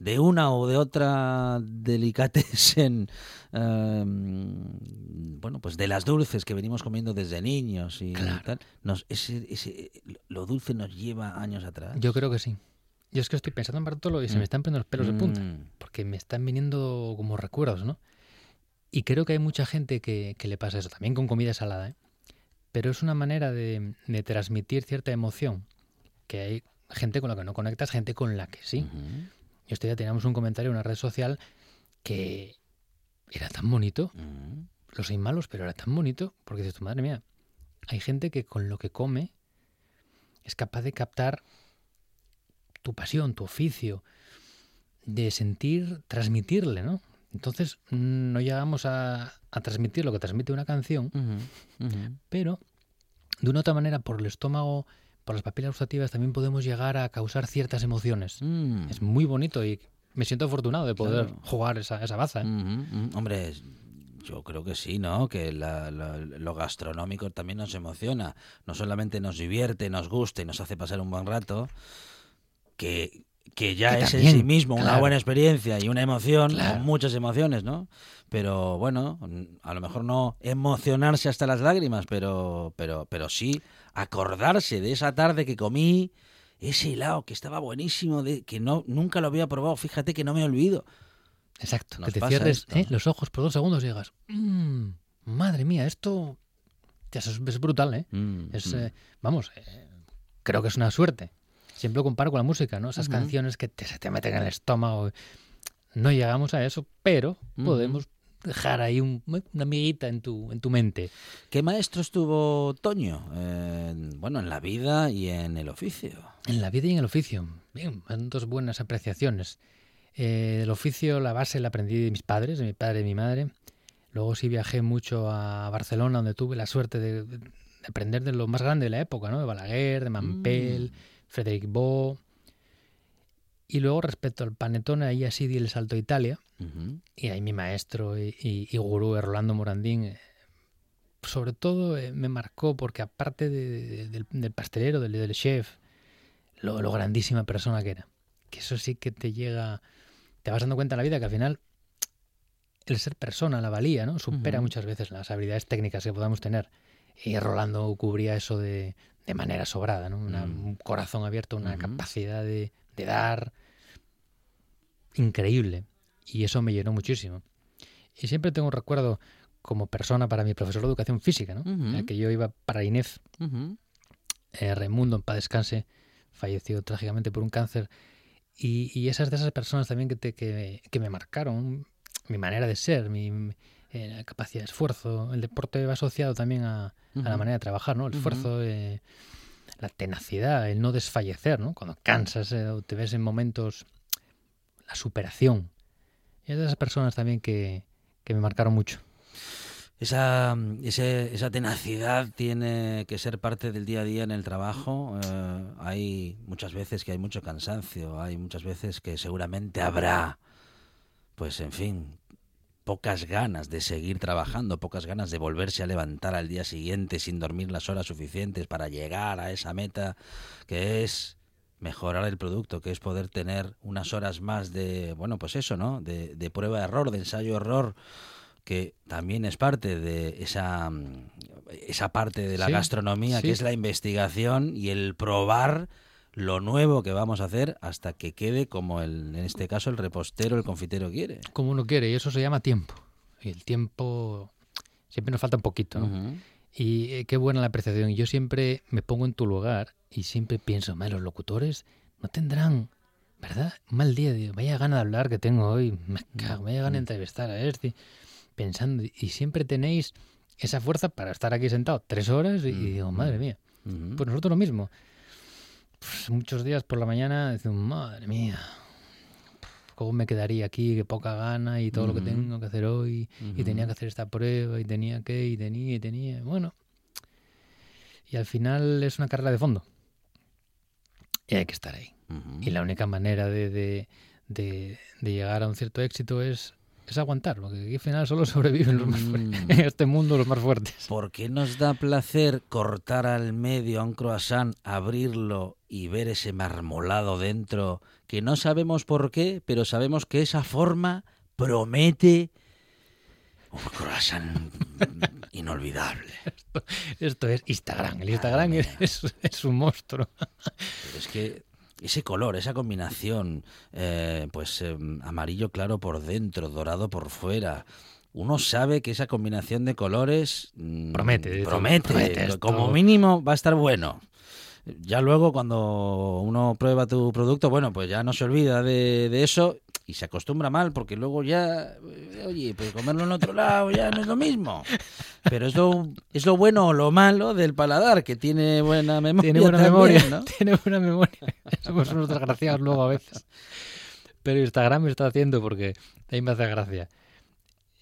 de una o de otra delicatessen, <laughs> em, bueno, pues de las dulces que venimos comiendo desde niños y
Claro.
tal, nos, ese, ese- lo dulce nos lleva años atrás.
Yo creo que sí. Yo es que estoy pensando en Bartolo y se
Mm.
me están poniendo los pelos de punta.
Mm.
porque me están viniendo como recuerdos, ¿no? Y creo que hay mucha gente que, que le pasa eso, también con comida salada, ¿eh? Pero es una manera de, de transmitir cierta emoción, que hay gente con la que no conectas, gente con la que sí. Y este día teníamos un comentario en una red social que era tan bonito,
Mm.
los hay malos, pero era tan bonito, porque dices, tu madre mía, hay gente que con lo que come es capaz de captar tu pasión, tu oficio, de sentir, transmitirle, ¿no? Entonces no llegamos a, a transmitir lo que transmite una canción, pero de una otra manera, por el estómago, por las papilas gustativas, también podemos llegar a causar ciertas emociones.
Mm.
Es muy bonito y me siento afortunado de poder
Claro.
jugar esa, esa baza. ¿eh?
Hombre, yo creo que sí, ¿no? Que la- la- lo gastronómico también nos emociona. No solamente nos divierte, nos gusta y nos hace pasar un buen rato, que, que ya
Que
es en sí mismo una buena experiencia y una emoción,
Claro.
o muchas emociones, ¿no? Pero bueno, a lo mejor no emocionarse hasta las lágrimas, pero, pero, pero sí acordarse de esa tarde que comí ese helado que estaba buenísimo, de, que no, nunca lo había probado, fíjate que no me olvido.
Exacto,
Nos
que te cierres. ¿eh? los ojos por dos segundos y digas, "Mm, madre mía, esto es, es brutal, ¿eh?
Mm,
Es,
mm.
eh, vamos, eh, creo que es una suerte. Siempre lo comparo con la música, ¿no? Esas canciones que te, se te meten en el estómago. No llegamos a eso, pero podemos dejar ahí un- una amiguita en tu, en tu mente.
¿Qué maestros tuvo Toño? Eh, bueno, en la vida y en el oficio.
En la vida y en el oficio. Bien, son dos buenas apreciaciones. Eh, el oficio, la base la aprendí de mis padres, de mi padre y de mi madre. Luego sí viajé mucho a Barcelona, donde tuve la suerte de, de aprender de lo más grande de la época, ¿no? De Balaguer, de Mampel, Frederic Bo. Y luego respecto al panetone, ahí así di el salto a Italia.
Ujú.
Y ahí mi maestro y, y- y gurú, eh, Rolando Morandín, eh, sobre todo eh, me marcó porque aparte de- de- del, del pastelero, del, del chef, lo, lo grandísima persona que era. Que eso sí que te llega, te vas dando cuenta en la vida que al final el ser persona, la valía, ¿no? Supera
Ujú.
muchas veces las habilidades técnicas que podamos tener. Y Rolando cubría eso de, de manera sobrada, ¿no? Una-
Mm.
Un corazón abierto, una
Ujú.
capacidad de, de dar increíble. Y eso me llenó muchísimo. Y siempre tengo un recuerdo como persona para mi profesor de educación física, ¿no? En el que yo iba para INEF,
Ujú.
eh, Raimundo, en paz descanse, falleció trágicamente por un cáncer. Y, y esas de esas personas también que, te, que, que me marcaron mi manera de ser, mi eh, capacidad de esfuerzo. El deporte va asociado también a, a la manera de trabajar, ¿no? El esfuerzo, eh, la tenacidad, el no desfallecer, ¿no? Cuando cansas eh, o te ves en momentos, la superación. Y es de esas personas también que, que me marcaron mucho.
Esa, ese- esa tenacidad tiene que ser parte del día a día en el trabajo. Eh, hay muchas veces que hay mucho cansancio, hay muchas veces que seguramente habrá, pues en fin, pocas ganas de seguir trabajando, pocas ganas de volverse a levantar al día siguiente sin dormir las horas suficientes para llegar a esa meta que es mejorar el producto, que es poder tener unas horas más de, bueno, pues eso, ¿no? De, de prueba-error, de ensayo-error, que también es parte de esa, mm, esa parte de la
Sí,
gastronomía,
sí.
que es la investigación y el probar lo nuevo que vamos a hacer hasta que quede como el, en este caso el repostero, el confitero quiere.
Como uno quiere, y eso se llama tiempo. Y el tiempo siempre nos falta un poquito, ¿no? Y eh, qué buena la apreciación. Y yo siempre me pongo en tu lugar y siempre pienso, "Madre, los locutores no tendrán, ¿verdad? Mal día. Digo, vaya gana de hablar que tengo hoy. Me cago, vaya gana de entrevistar a este. Pensando, y siempre tenéis esa fuerza para estar aquí sentado tres horas y, y digo, madre mía. Pues nosotros lo mismo. Pues muchos días por la mañana decimos, madre mía, ¿cómo me quedaría aquí? Qué poca gana y todo lo que tengo que hacer hoy. Y tenía que hacer esta prueba y tenía que, y tenía, y tenía. Bueno. Y al final es una carrera de fondo. Y hay que estar ahí. Y la única manera de, de, de- de llegar a un cierto éxito es, es aguantar, porque aquí al final solo <laughs> sobreviven los más fuertes.
Mm.
En este mundo los más fuertes.
¿Por qué nos da placer cortar al medio a un croissant, abrirlo y ver ese marmolado dentro? Que no sabemos por qué, pero sabemos que esa forma promete un croissant inolvidable. <laughs>
Esto es Instagram. El Instagram es, es un monstruo.
Pero es que ese color, esa combinación, eh, pues eh, amarillo claro por dentro, dorado por fuera. Uno sabe que esa combinación de colores mm,
Promete,
promete,
promete
como mínimo va a estar bueno. Ya luego cuando uno prueba tu producto, bueno, pues ya no se olvida de, de eso y se acostumbra mal porque luego ya, eh, oye, pues comerlo en otro lado ya no es lo mismo. Pero es lo, es lo bueno o lo malo del paladar, que tiene buena memoria.
Tiene buena
también,
memoria.
¿no? <laughs>
Tiene buena memoria. Somos unos desgraciados luego a veces. Pero Instagram me está haciendo porque ahí me hace gracia.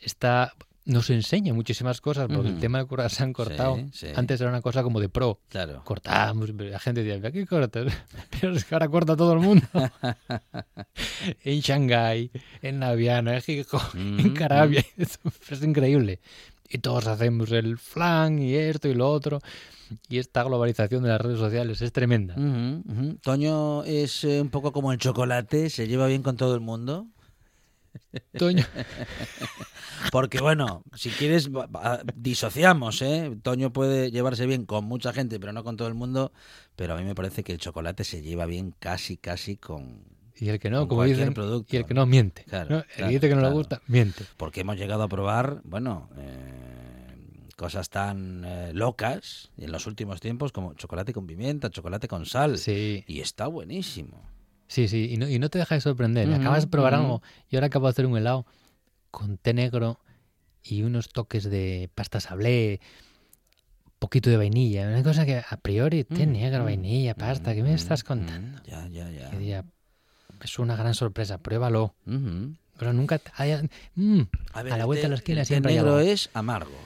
Está, nos enseña muchísimas cosas porque el
Ujú.
tema del croissant cortado
Sí, sí.
antes era una cosa como de pro.
Claro.
Cortamos, pero la gente decía, ¿qué cortas? <laughs> Pero es que ahora corta todo el mundo. <laughs> en Shanghái, en Naviana, en Gijón, <laughs> en
Mm,
Carabia. Es increíble. Y todos hacemos el flan y esto y lo otro. Y esta globalización de las redes sociales es tremenda.
Ujú, ujú. Toño es eh, un poco como el chocolate, se lleva bien con todo el mundo.
Toño,
Porque bueno, si quieres, disociamos, ¿eh? Toño puede llevarse bien con mucha gente, pero no con todo el mundo. Pero a mí me parece que el chocolate se lleva bien casi, casi con...
y el que no, como dicen,
producto.
y el que no miente.
Claro,
¿no? El
claro,
que dice que no
claro.
le gusta, miente.
Porque hemos llegado a probar, bueno, eh, cosas tan eh, locas en los últimos tiempos como chocolate con pimienta, chocolate con sal.
Sí,
Y está buenísimo.
Sí, sí. Y no, y no te deja de sorprender. Acabas de probar algo. Yo ahora acabo de hacer un helado con té negro y unos toques de pasta sablé, poquito de vainilla. Una cosa que a priori, té
Mm,
negro,
mm,
vainilla, pasta. ¿Qué me
mm,
estás
mm,
contando?
Ya, ya, ya.
Diría, es una gran sorpresa. Pruébalo. Pero nunca... haya- Mm,
A, ver,
a la
el
vuelta
té-
de la esquina
el té
siempre hay
negro
algo.
es amargo.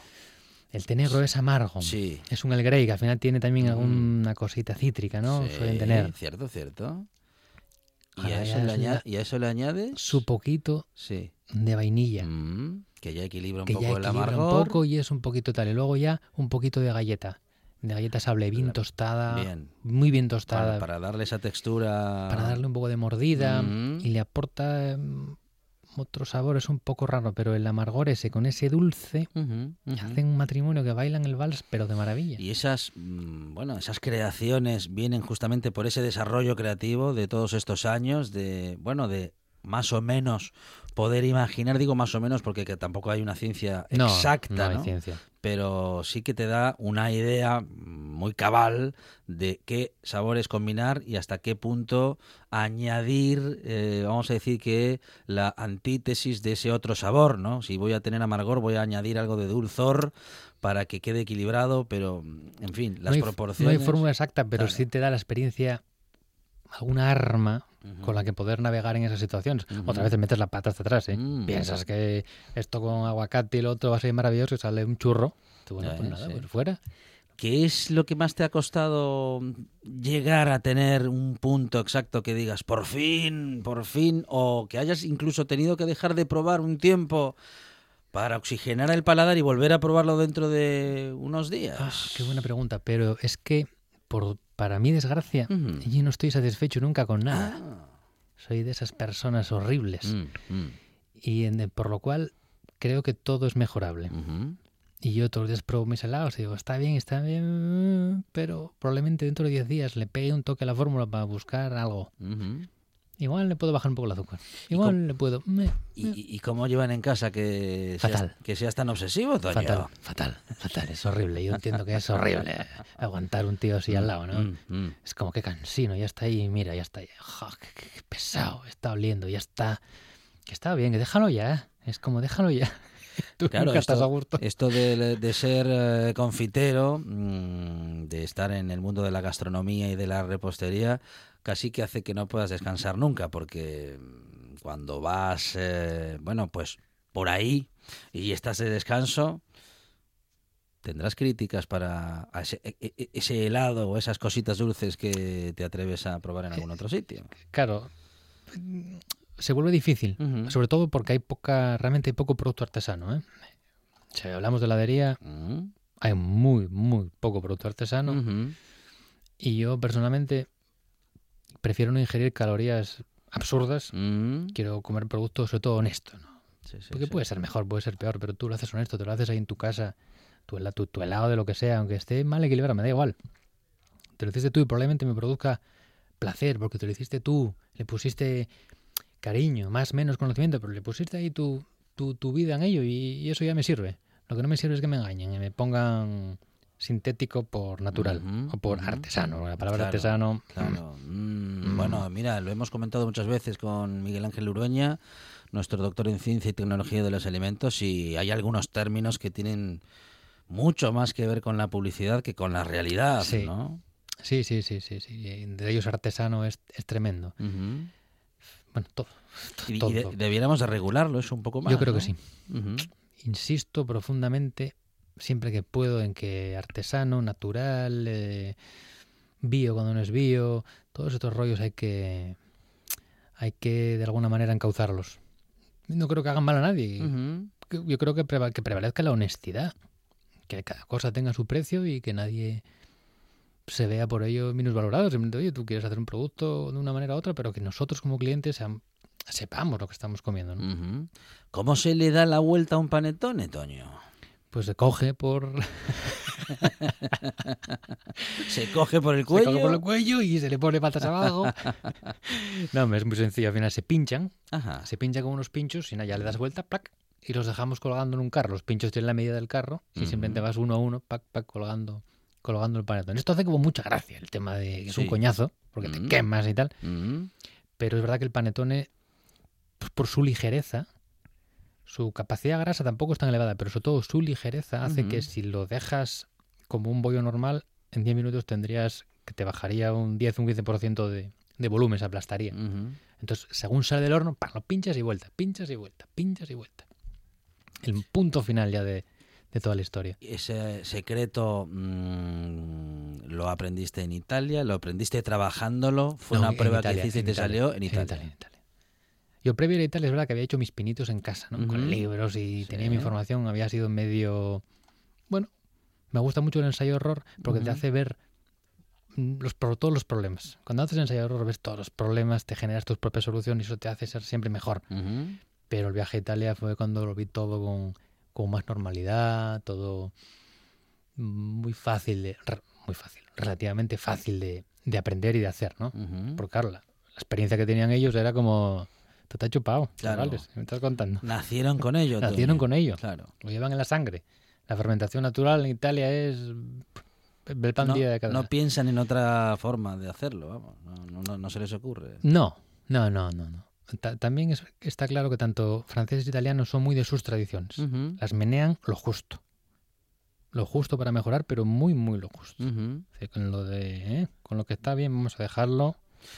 El té negro es amargo.
Sí.
Es un El Grey, que al final tiene también
Mm.
alguna cosita cítrica, ¿no?
Sí,
Suelen tener
Cierto, cierto. Y a, eso le
es
aña-
una-
y a eso le añades.
su poquito
Sí.
de vainilla.
Mm, que ya equilibra un
que
poco
ya
el
equilibra un
amargor.
poco y es un poquito tal. Y luego ya un poquito de galleta. De galleta sable bien tostada.
Bien.
Muy bien tostada.
para darle esa textura.
para darle un poco de mordida.
Mm.
Y le aporta mm, otro sabor. Es un poco raro, pero el amargor ese con ese dulce
ujú.
hacen un matrimonio que bailan el vals, pero de maravilla.
Y esas, mm, bueno, esas creaciones vienen justamente por ese desarrollo creativo de todos estos años, de, bueno, de más o menos poder imaginar, digo más o menos porque que tampoco hay una ciencia
no,
exacta,
no hay
¿no?
ciencia.
pero sí que te da una idea muy cabal de qué sabores combinar y hasta qué punto añadir, eh, vamos a decir que la antítesis de ese otro sabor, ¿no? Si voy a tener amargor, voy a añadir algo de dulzor para que quede equilibrado, pero en fin, las
no hay,
proporciones.
No hay fórmula exacta, pero
Claro.
sí te da la experiencia, alguna arma Con la que poder navegar en esas situaciones. Otra vez te metes la pata hasta atrás, ¿eh?
Mm.
Piensas que esto con aguacate y lo otro va a ser maravilloso y sale un churro. Tú, bueno, pues nada,
sí.
pues fuera.
¿Qué es lo que más te ha costado llegar a tener un punto exacto que digas, por fin, por fin, o que hayas incluso tenido que dejar de probar un tiempo para oxigenar el paladar y volver a probarlo dentro de unos días?
Ah, qué buena pregunta, pero es que por, para mi desgracia, yo no estoy satisfecho nunca con nada.
Ah.
Soy de esas personas horribles.
Mm, mm,
Y en- por lo cual creo que todo es mejorable. Y yo todos los días pruebo mis helados y digo, está bien, está bien, pero probablemente dentro de 10 días le pegue un toque a la fórmula para buscar algo. Igual le puedo bajar un poco el azúcar. Igual le puedo... me-
¿Y, y- y cómo llevan en casa que seas, que seas tan obsesivo, Toño?
Fatal, fatal, fatal. Es horrible. Yo entiendo que es horrible aguantar un tío así al lado, ¿no?
Mm, mm.
Es como que cansino, ya está ahí, mira, ya está ahí. Jo, qué, pesado, está oliendo, ya está. Que está bien, que déjalo ya. Es como déjalo ya. <laughs> Tú
Claro,
nunca estás
esto,
a gusto.
esto de, de ser eh, confitero, mm, de estar en el mundo de la gastronomía y de la repostería, casi que hace que no puedas descansar nunca, porque mm, cuando vas, eh, bueno, pues por ahí y estás de descanso, tendrás críticas para ese, e- e- ese helado o esas cositas dulces que te atreves a probar en algún otro sitio.
Claro, se vuelve difícil. Sobre todo porque hay poca, realmente hay poco producto artesano. ¿eh? Si hablamos de heladería,
Mm,
hay muy, muy poco producto artesano. Y yo personalmente prefiero no ingerir calorías absurdas.
Mm,
Quiero comer productos, sobre todo honesto. ¿no?
sí, sí,
Porque
sí.
puede ser mejor, puede ser peor, pero tú lo haces honesto, te lo haces ahí en tu casa, tu, tu, tu helado de lo que sea, aunque esté mal equilibrado, me da igual. Te lo hiciste tú y probablemente me produzca placer, porque te lo hiciste tú, le pusiste cariño, más menos conocimiento, pero le pusiste ahí tu, tu, tu vida en ello y, y eso ya me sirve. Lo que no me sirve es que me engañen y me pongan sintético por natural o por artesano. La palabra
Claro,
artesano...
Claro. Mm, Bueno, mira, lo hemos comentado muchas veces con Miguel Ángel Urueña, nuestro doctor en ciencia y tecnología de los alimentos, y hay algunos términos que tienen mucho más que ver con la publicidad que con la realidad,
Sí.
¿no?
Sí, sí, sí, sí, sí. De ellos artesano es, es tremendo. Bueno, todo.
Y, y
todo,
de-
todo.
debiéramos de regularlo eso un poco más.
Yo creo que sí. Insisto profundamente, siempre que puedo, en que artesano, natural, eh, bio cuando no es bio, todos estos rollos hay que, hay que de alguna manera encauzarlos. No creo que hagan mal a nadie. Yo creo que, preva- que prevalezca la honestidad, que cada cosa tenga su precio y que nadie se vea por ello minusvalorado. Simplemente, oye, tú quieres hacer un producto de una manera u otra, pero que nosotros como clientes sepamos lo que estamos comiendo. ¿no?
¿Cómo se le da la vuelta a un panetone, Toño?
Pues se coge por, <laughs>
Se coge por el
se
cuello.
coge por el cuello y se le pone patas abajo. <laughs> no, es muy sencillo. Al final se pinchan,
Ajá.
se pinchan con unos pinchos y nada, ya le das vuelta, ¡plac! y los dejamos colgando en un carro. Los pinchos tienen la medida del carro y simplemente vas uno a uno, pac, pac, colgando, colgando el panetón. Esto hace como mucha gracia, el tema de que es un coñazo, porque te quemas y tal. Pero es verdad que el panetone, pues, por su ligereza, su capacidad grasa tampoco es tan elevada, pero sobre todo su ligereza hace que si lo dejas como un bollo normal, en 10 minutos tendrías que te bajaría un 10, un 15% de, de volumen, se aplastaría. Entonces, según sale del horno, ¡pam! lo pinchas y vuelta, pinchas y vuelta, pinchas y vuelta. El punto final ya de, de toda la historia.
Ese secreto mm, lo aprendiste en Italia, lo aprendiste trabajándolo, fue
No,
una prueba
Italia,
que hiciste y te
Italia,
salió en
en
Italia.
Italia, en Italia. Yo previo a Italia es verdad que había hecho mis pinitos en casa, ¿no? Con libros y
Sí.
tenía mi información, había sido medio... Bueno, me gusta mucho el ensayo horror porque te hace ver mm, los, todos los problemas. Cuando haces ensayo horror ves todos los problemas, te generas tus propias soluciones y eso te hace ser siempre mejor.
Ujú.
Pero el viaje a Italia fue cuando lo vi todo con, con más normalidad, todo muy fácil, de, muy fácil, relativamente fácil de, de aprender y de hacer, ¿no? Porque claro, la, la experiencia que tenían ellos era como, te está chupado,
Claro.
chavales, ¿qué me estás contando?
Nacieron con ello.
Nacieron con ello,
Claro.
lo llevan en la sangre. La fermentación natural en Italia es el pan
No,
día de cada
no piensan en otra forma de hacerlo, vamos. No, no- no- se les ocurre.
No, no, no, no. no. Ta- también es- está claro que tanto franceses e italianos son muy de sus tradiciones. Las menean lo justo. Lo justo para mejorar, pero muy, muy lo justo. Con lo de, ¿eh? con lo que está bien, vamos a dejarlo.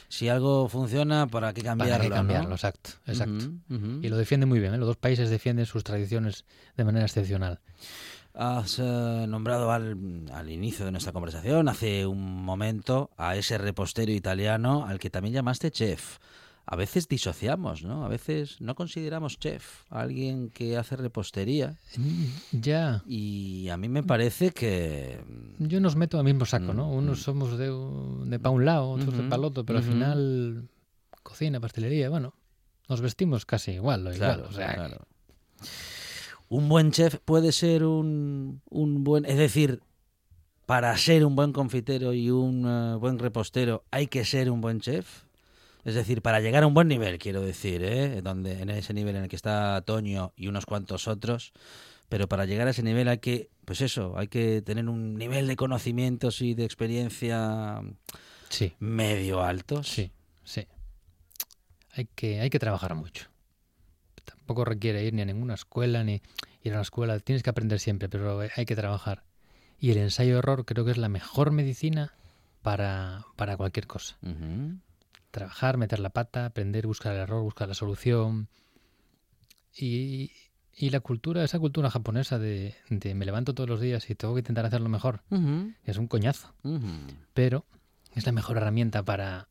Si algo funciona, ¿para qué cambiarlo?
para
no?
cambiarlo, exacto, exacto. Y lo defienden muy bien. ¿eh? Los dos países defienden sus tradiciones de manera excepcional.
Has eh, nombrado al, al inicio de nuestra conversación, hace un momento, a ese repostero italiano al que también llamaste chef. A veces disociamos, ¿no? A veces no consideramos chef a alguien que hace repostería.
Ya,
Y a mí me parece que...
yo nos meto al mismo saco, ¿no?
Mm,
Unos
mm.
somos de, de pa' un lado, otros de
Ujú,
pa' el otro, pero al final, cocina, pastelería, bueno, nos vestimos casi igual, lo igual.
Claro,
o sea,
claro. Un buen chef puede ser un, un buen... Es decir, para ser un buen confitero y un eh, buen repostero hay que ser un buen chef. Es decir, para llegar a un buen nivel, quiero decir, ¿eh? Donde, en ese nivel en el que está Toño y unos cuantos otros. Pero para llegar a ese nivel hay que, pues eso, hay que tener un nivel de conocimientos y de experiencia
sí,
medio altos.
sí, sí. Hay que, hay que trabajar mucho. Tampoco requiere ir ni a ninguna escuela, ni ir a la escuela. Tienes que aprender siempre, pero hay que trabajar. Y el ensayo-error creo que es la mejor medicina para, para cualquier cosa. Trabajar, meter la pata, aprender, buscar el error, buscar la solución. Y, y la cultura, esa cultura japonesa de, de me levanto todos los días y tengo que intentar hacerlo mejor, es un coñazo. Pero es la mejor herramienta para,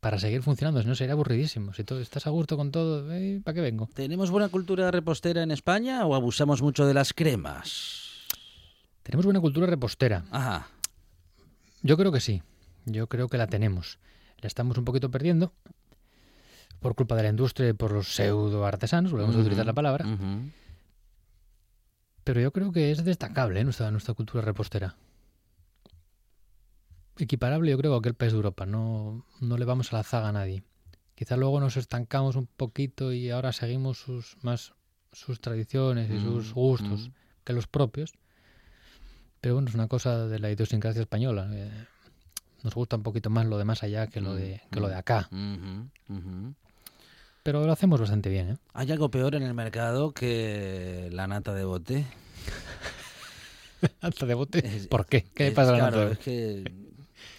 para seguir funcionando, si no sería aburridísimo. Si todo, estás a gusto con todo, eh, ¿para qué vengo?
¿Tenemos buena cultura repostera en España o abusamos mucho de las cremas?
Tenemos buena cultura repostera.
Ajá.
Yo creo que sí. Yo creo que la tenemos. La estamos un poquito perdiendo por culpa de la industria y por los pseudo artesanos, volvemos a utilizar la palabra.
Ujú.
Pero yo creo que es destacable ¿eh? nuestra, nuestra cultura repostera. Equiparable, yo creo, a aquel país de Europa. No, no le vamos a la zaga a nadie. Quizá luego nos estancamos un poquito y ahora seguimos sus más sus tradiciones y sus
Mm,
gustos
mm.
que los propios. Pero bueno, es una cosa de la idiosincrasia española. eh, nos gusta un poquito más lo de más allá que lo de, que lo de acá. Pero lo hacemos bastante bien, ¿eh?
¿Hay algo peor en el mercado que la nata de bote? <laughs>
Nata de bote.
Es-
¿Por qué? ¿Qué le pasa a la nata de
es que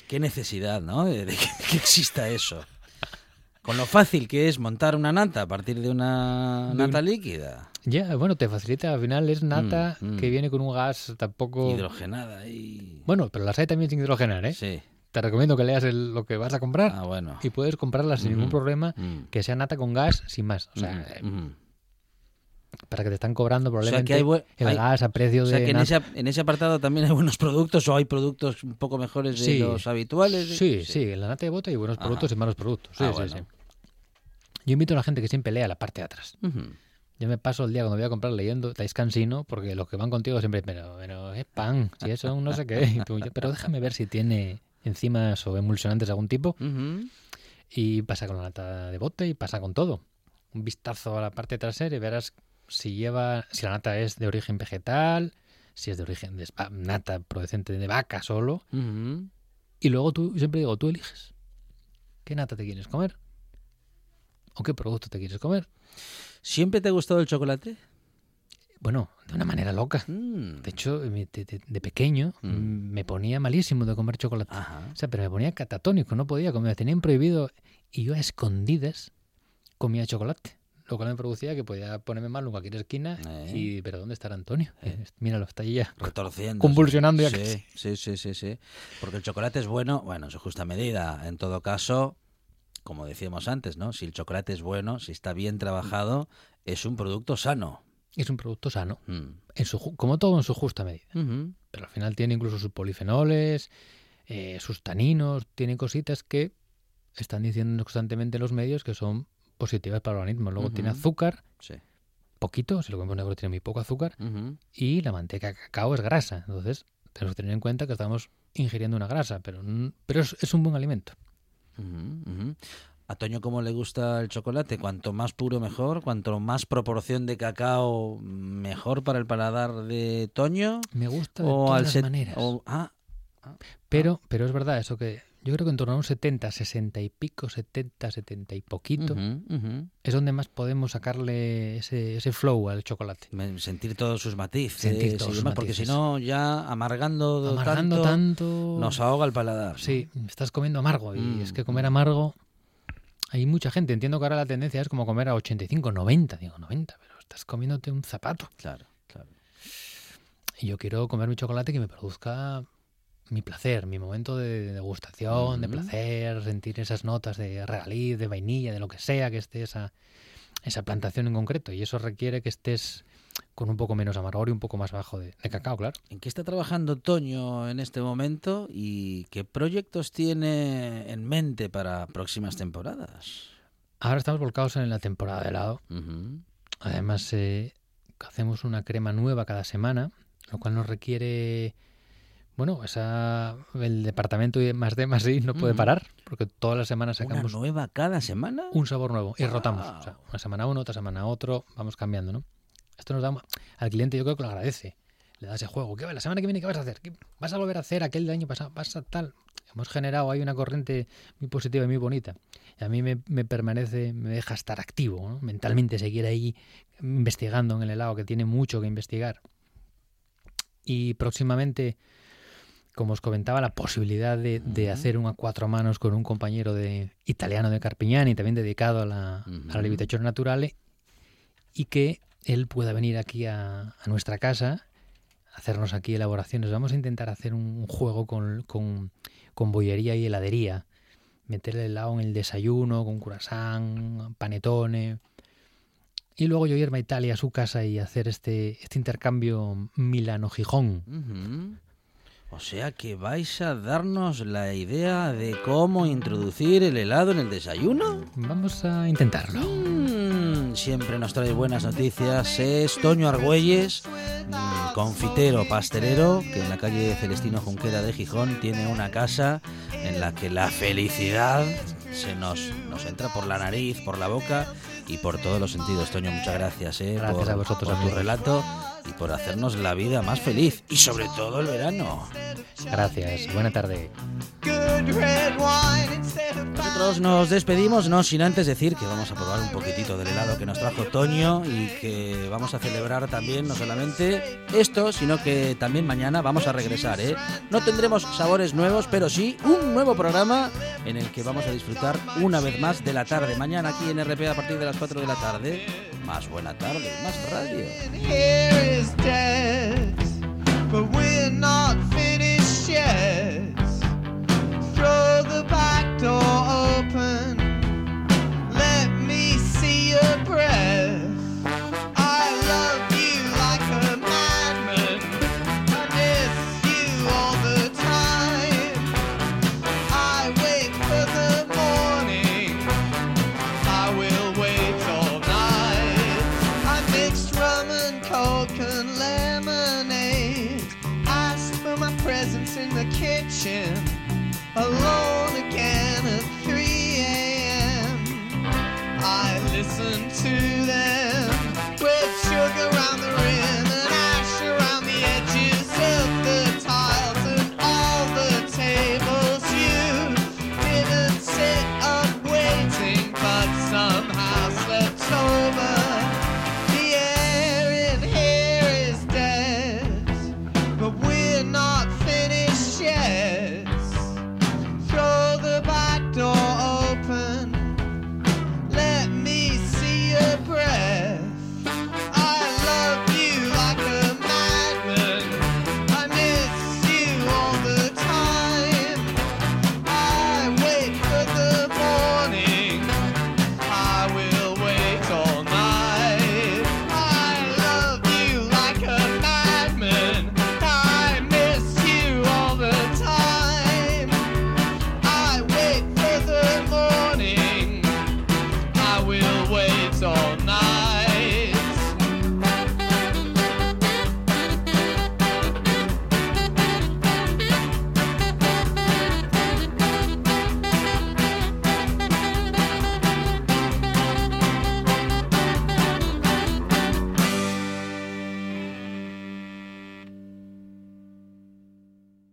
qué necesidad, ¿no? De, de que, que exista eso. Con lo fácil que es montar una nata a partir de una nata líquida,
Ya, bueno, te facilita, al final es nata
Mm, mm.
que viene con un gas tampoco...
hidrogenada y
Bueno, pero las hay también sin hidrogenar, ¿eh?
sí.
Te recomiendo que leas el- lo que vas a comprar
Ah, bueno.
y puedes comprarlas sin ningún
Ujú.
problema,
Mm.
que sea nata con gas sin más. O sea, eh,
Ujú, ujú.
para que te están cobrando
sea,
probablemente
que hay bue-
el
hay-
gas a precio
O sea
de
que en ese, en ese apartado también hay buenos productos o hay productos un poco mejores de
Sí.
los habituales.
Sí, sí, en la nata de bota hay buenos
Ajá.
productos y malos productos. Sí,
Ah,
sí,
bueno.
sí. Yo invito a la gente que siempre lea la parte de atrás. Yo me paso el día cuando voy a comprar leyendo Tais Cansino, porque los que van contigo siempre, pero, pero es pan, si eso no sé qué. Pero déjame ver si tiene enzimas o emulsionantes de algún tipo. Y pasa con la lata de bote y pasa con todo. Un vistazo a la parte trasera y verás si lleva, si la nata es de origen vegetal, si es de origen de nata procedente de vaca solo. Y luego tú, yo siempre digo, tú eliges. ¿Qué nata te quieres comer? ¿O qué producto te quieres comer?
¿Siempre te ha gustado el chocolate?
Bueno, de una manera loca.
Mm.
De hecho, de, de- de pequeño
Mm.
me ponía malísimo de comer chocolate.
Ajá.
O sea, pero me ponía catatónico, no podía comer, me tenían prohibido. Y yo a escondidas comía chocolate. Lo cual me producía que podía ponerme mal en cualquier esquina.
Eh.
Y, pero ¿dónde estará Antonio? Eh, míralo, está ahí ya.
Retorciendo.
Convulsionando ya
sí, sí, sí, sí, sí. Porque el chocolate es bueno, bueno, en su justa medida. En todo caso, como decíamos antes, ¿no? Si el chocolate es bueno, si está bien trabajado, es un producto sano.
Es un producto sano,
Mm.
en su, como todo en su justa medida. Pero al final tiene incluso sus polifenoles, eh, sus taninos, tiene cositas que están diciendo constantemente en los medios que son positivas para el organismo. Luego tiene azúcar,
Sí.
poquito, si lo comemos negro tiene muy poco azúcar, y la manteca de cacao es grasa. Entonces, tenemos que tener en cuenta que estamos ingiriendo una grasa, pero, pero es, es un buen alimento.
¿A Toño cómo le gusta el chocolate? Cuanto más puro mejor, cuanto más proporción de cacao mejor para el paladar de Toño.
Me gusta de
O
todas las
set-
maneras.
o- ah,
Pero, pero es verdad, eso que yo creo que en torno a un 70, 60 y pico, 70, 70 y poquito, es donde más podemos sacarle ese, ese flow al chocolate.
Sentir todos sus matices,
Sentir todos sus
demás, porque si
matices.
no ya amargando,
Amargando
tanto,
tanto.
nos ahoga el paladar. ¿no?
Sí, estás comiendo amargo. Y
Mm,
es que comer amargo. Hay mucha gente. Entiendo que ahora la tendencia es como comer a 85, 90. Digo, 90, pero estás comiéndote un zapato.
Claro, claro.
Y yo quiero comer mi chocolate que me produzca mi placer, mi momento de degustación, de placer, sentir esas notas de regaliz, de vainilla, de lo que sea que esté esa, esa plantación en concreto. Y eso requiere que estés con un poco menos amargor y un poco más bajo de, de cacao, claro.
¿En qué está trabajando Toño en este momento y qué proyectos tiene en mente para próximas temporadas?
Ahora estamos volcados en la temporada de helado. Además, eh, hacemos una crema nueva cada semana, lo cual nos requiere. Bueno, esa, el departamento de más D más no puede parar, porque todas las semanas
¿Una
sacamos
nueva cada semana?
un sabor nuevo y rotamos. O sea, una semana uno, otra semana otro, vamos cambiando, ¿no? Esto nos da al cliente, yo creo que lo agradece. Le da ese juego. ¿Qué, la semana que viene, ¿qué vas a hacer? ¿Qué- ¿Vas a volver a hacer aquel del año pasado? ¿Vas a tal? Hemos generado ahí una corriente muy positiva y muy bonita. Y a mí me, me permanece, me deja estar activo, ¿no? mentalmente, seguir ahí investigando en el helado, que tiene mucho que investigar. Y próximamente, como os comentaba, la posibilidad de, hacer un a cuatro manos con un compañero de italiano de Carpignani, también dedicado a la, a la
Ujú.
lievitazione naturale, y que él pueda venir aquí a, a nuestra casa, hacernos aquí elaboraciones. Vamos a intentar hacer un juego con, con, con bollería y heladería. Meter el helado en el desayuno, con curasán, panetone. Y luego yo irme a Italia, a su casa, y hacer este, este intercambio Milano-Gijón.
O sea que vais a darnos la idea de cómo introducir el helado en el desayuno.
Vamos a intentarlo.
Mm, siempre nos trae buenas noticias. Es Toño Argüelles, confitero, pastelero, que en la calle Celestino Junquera de Gijón tiene una casa en la que la felicidad se nos, nos entra por la nariz, por la boca y por todos los sentidos. Toño, muchas gracias, eh,
Gracias
por,
a vosotros,
por tu relato y por hacernos la vida más feliz y sobre todo el verano.
Gracias. Buena tarde.
Nosotros nos despedimos, no sin antes decir que vamos a probar un poquitito del helado que nos trajo Toño y que vamos a celebrar también no solamente esto, sino que también mañana vamos a regresar. ¿eh? No tendremos sabores nuevos, pero sí un nuevo programa en el que vamos a disfrutar una vez más de la tarde. Mañana aquí en RP a partir de las 4 de la tarde. Más buena tarde, más radio.
Kitchen.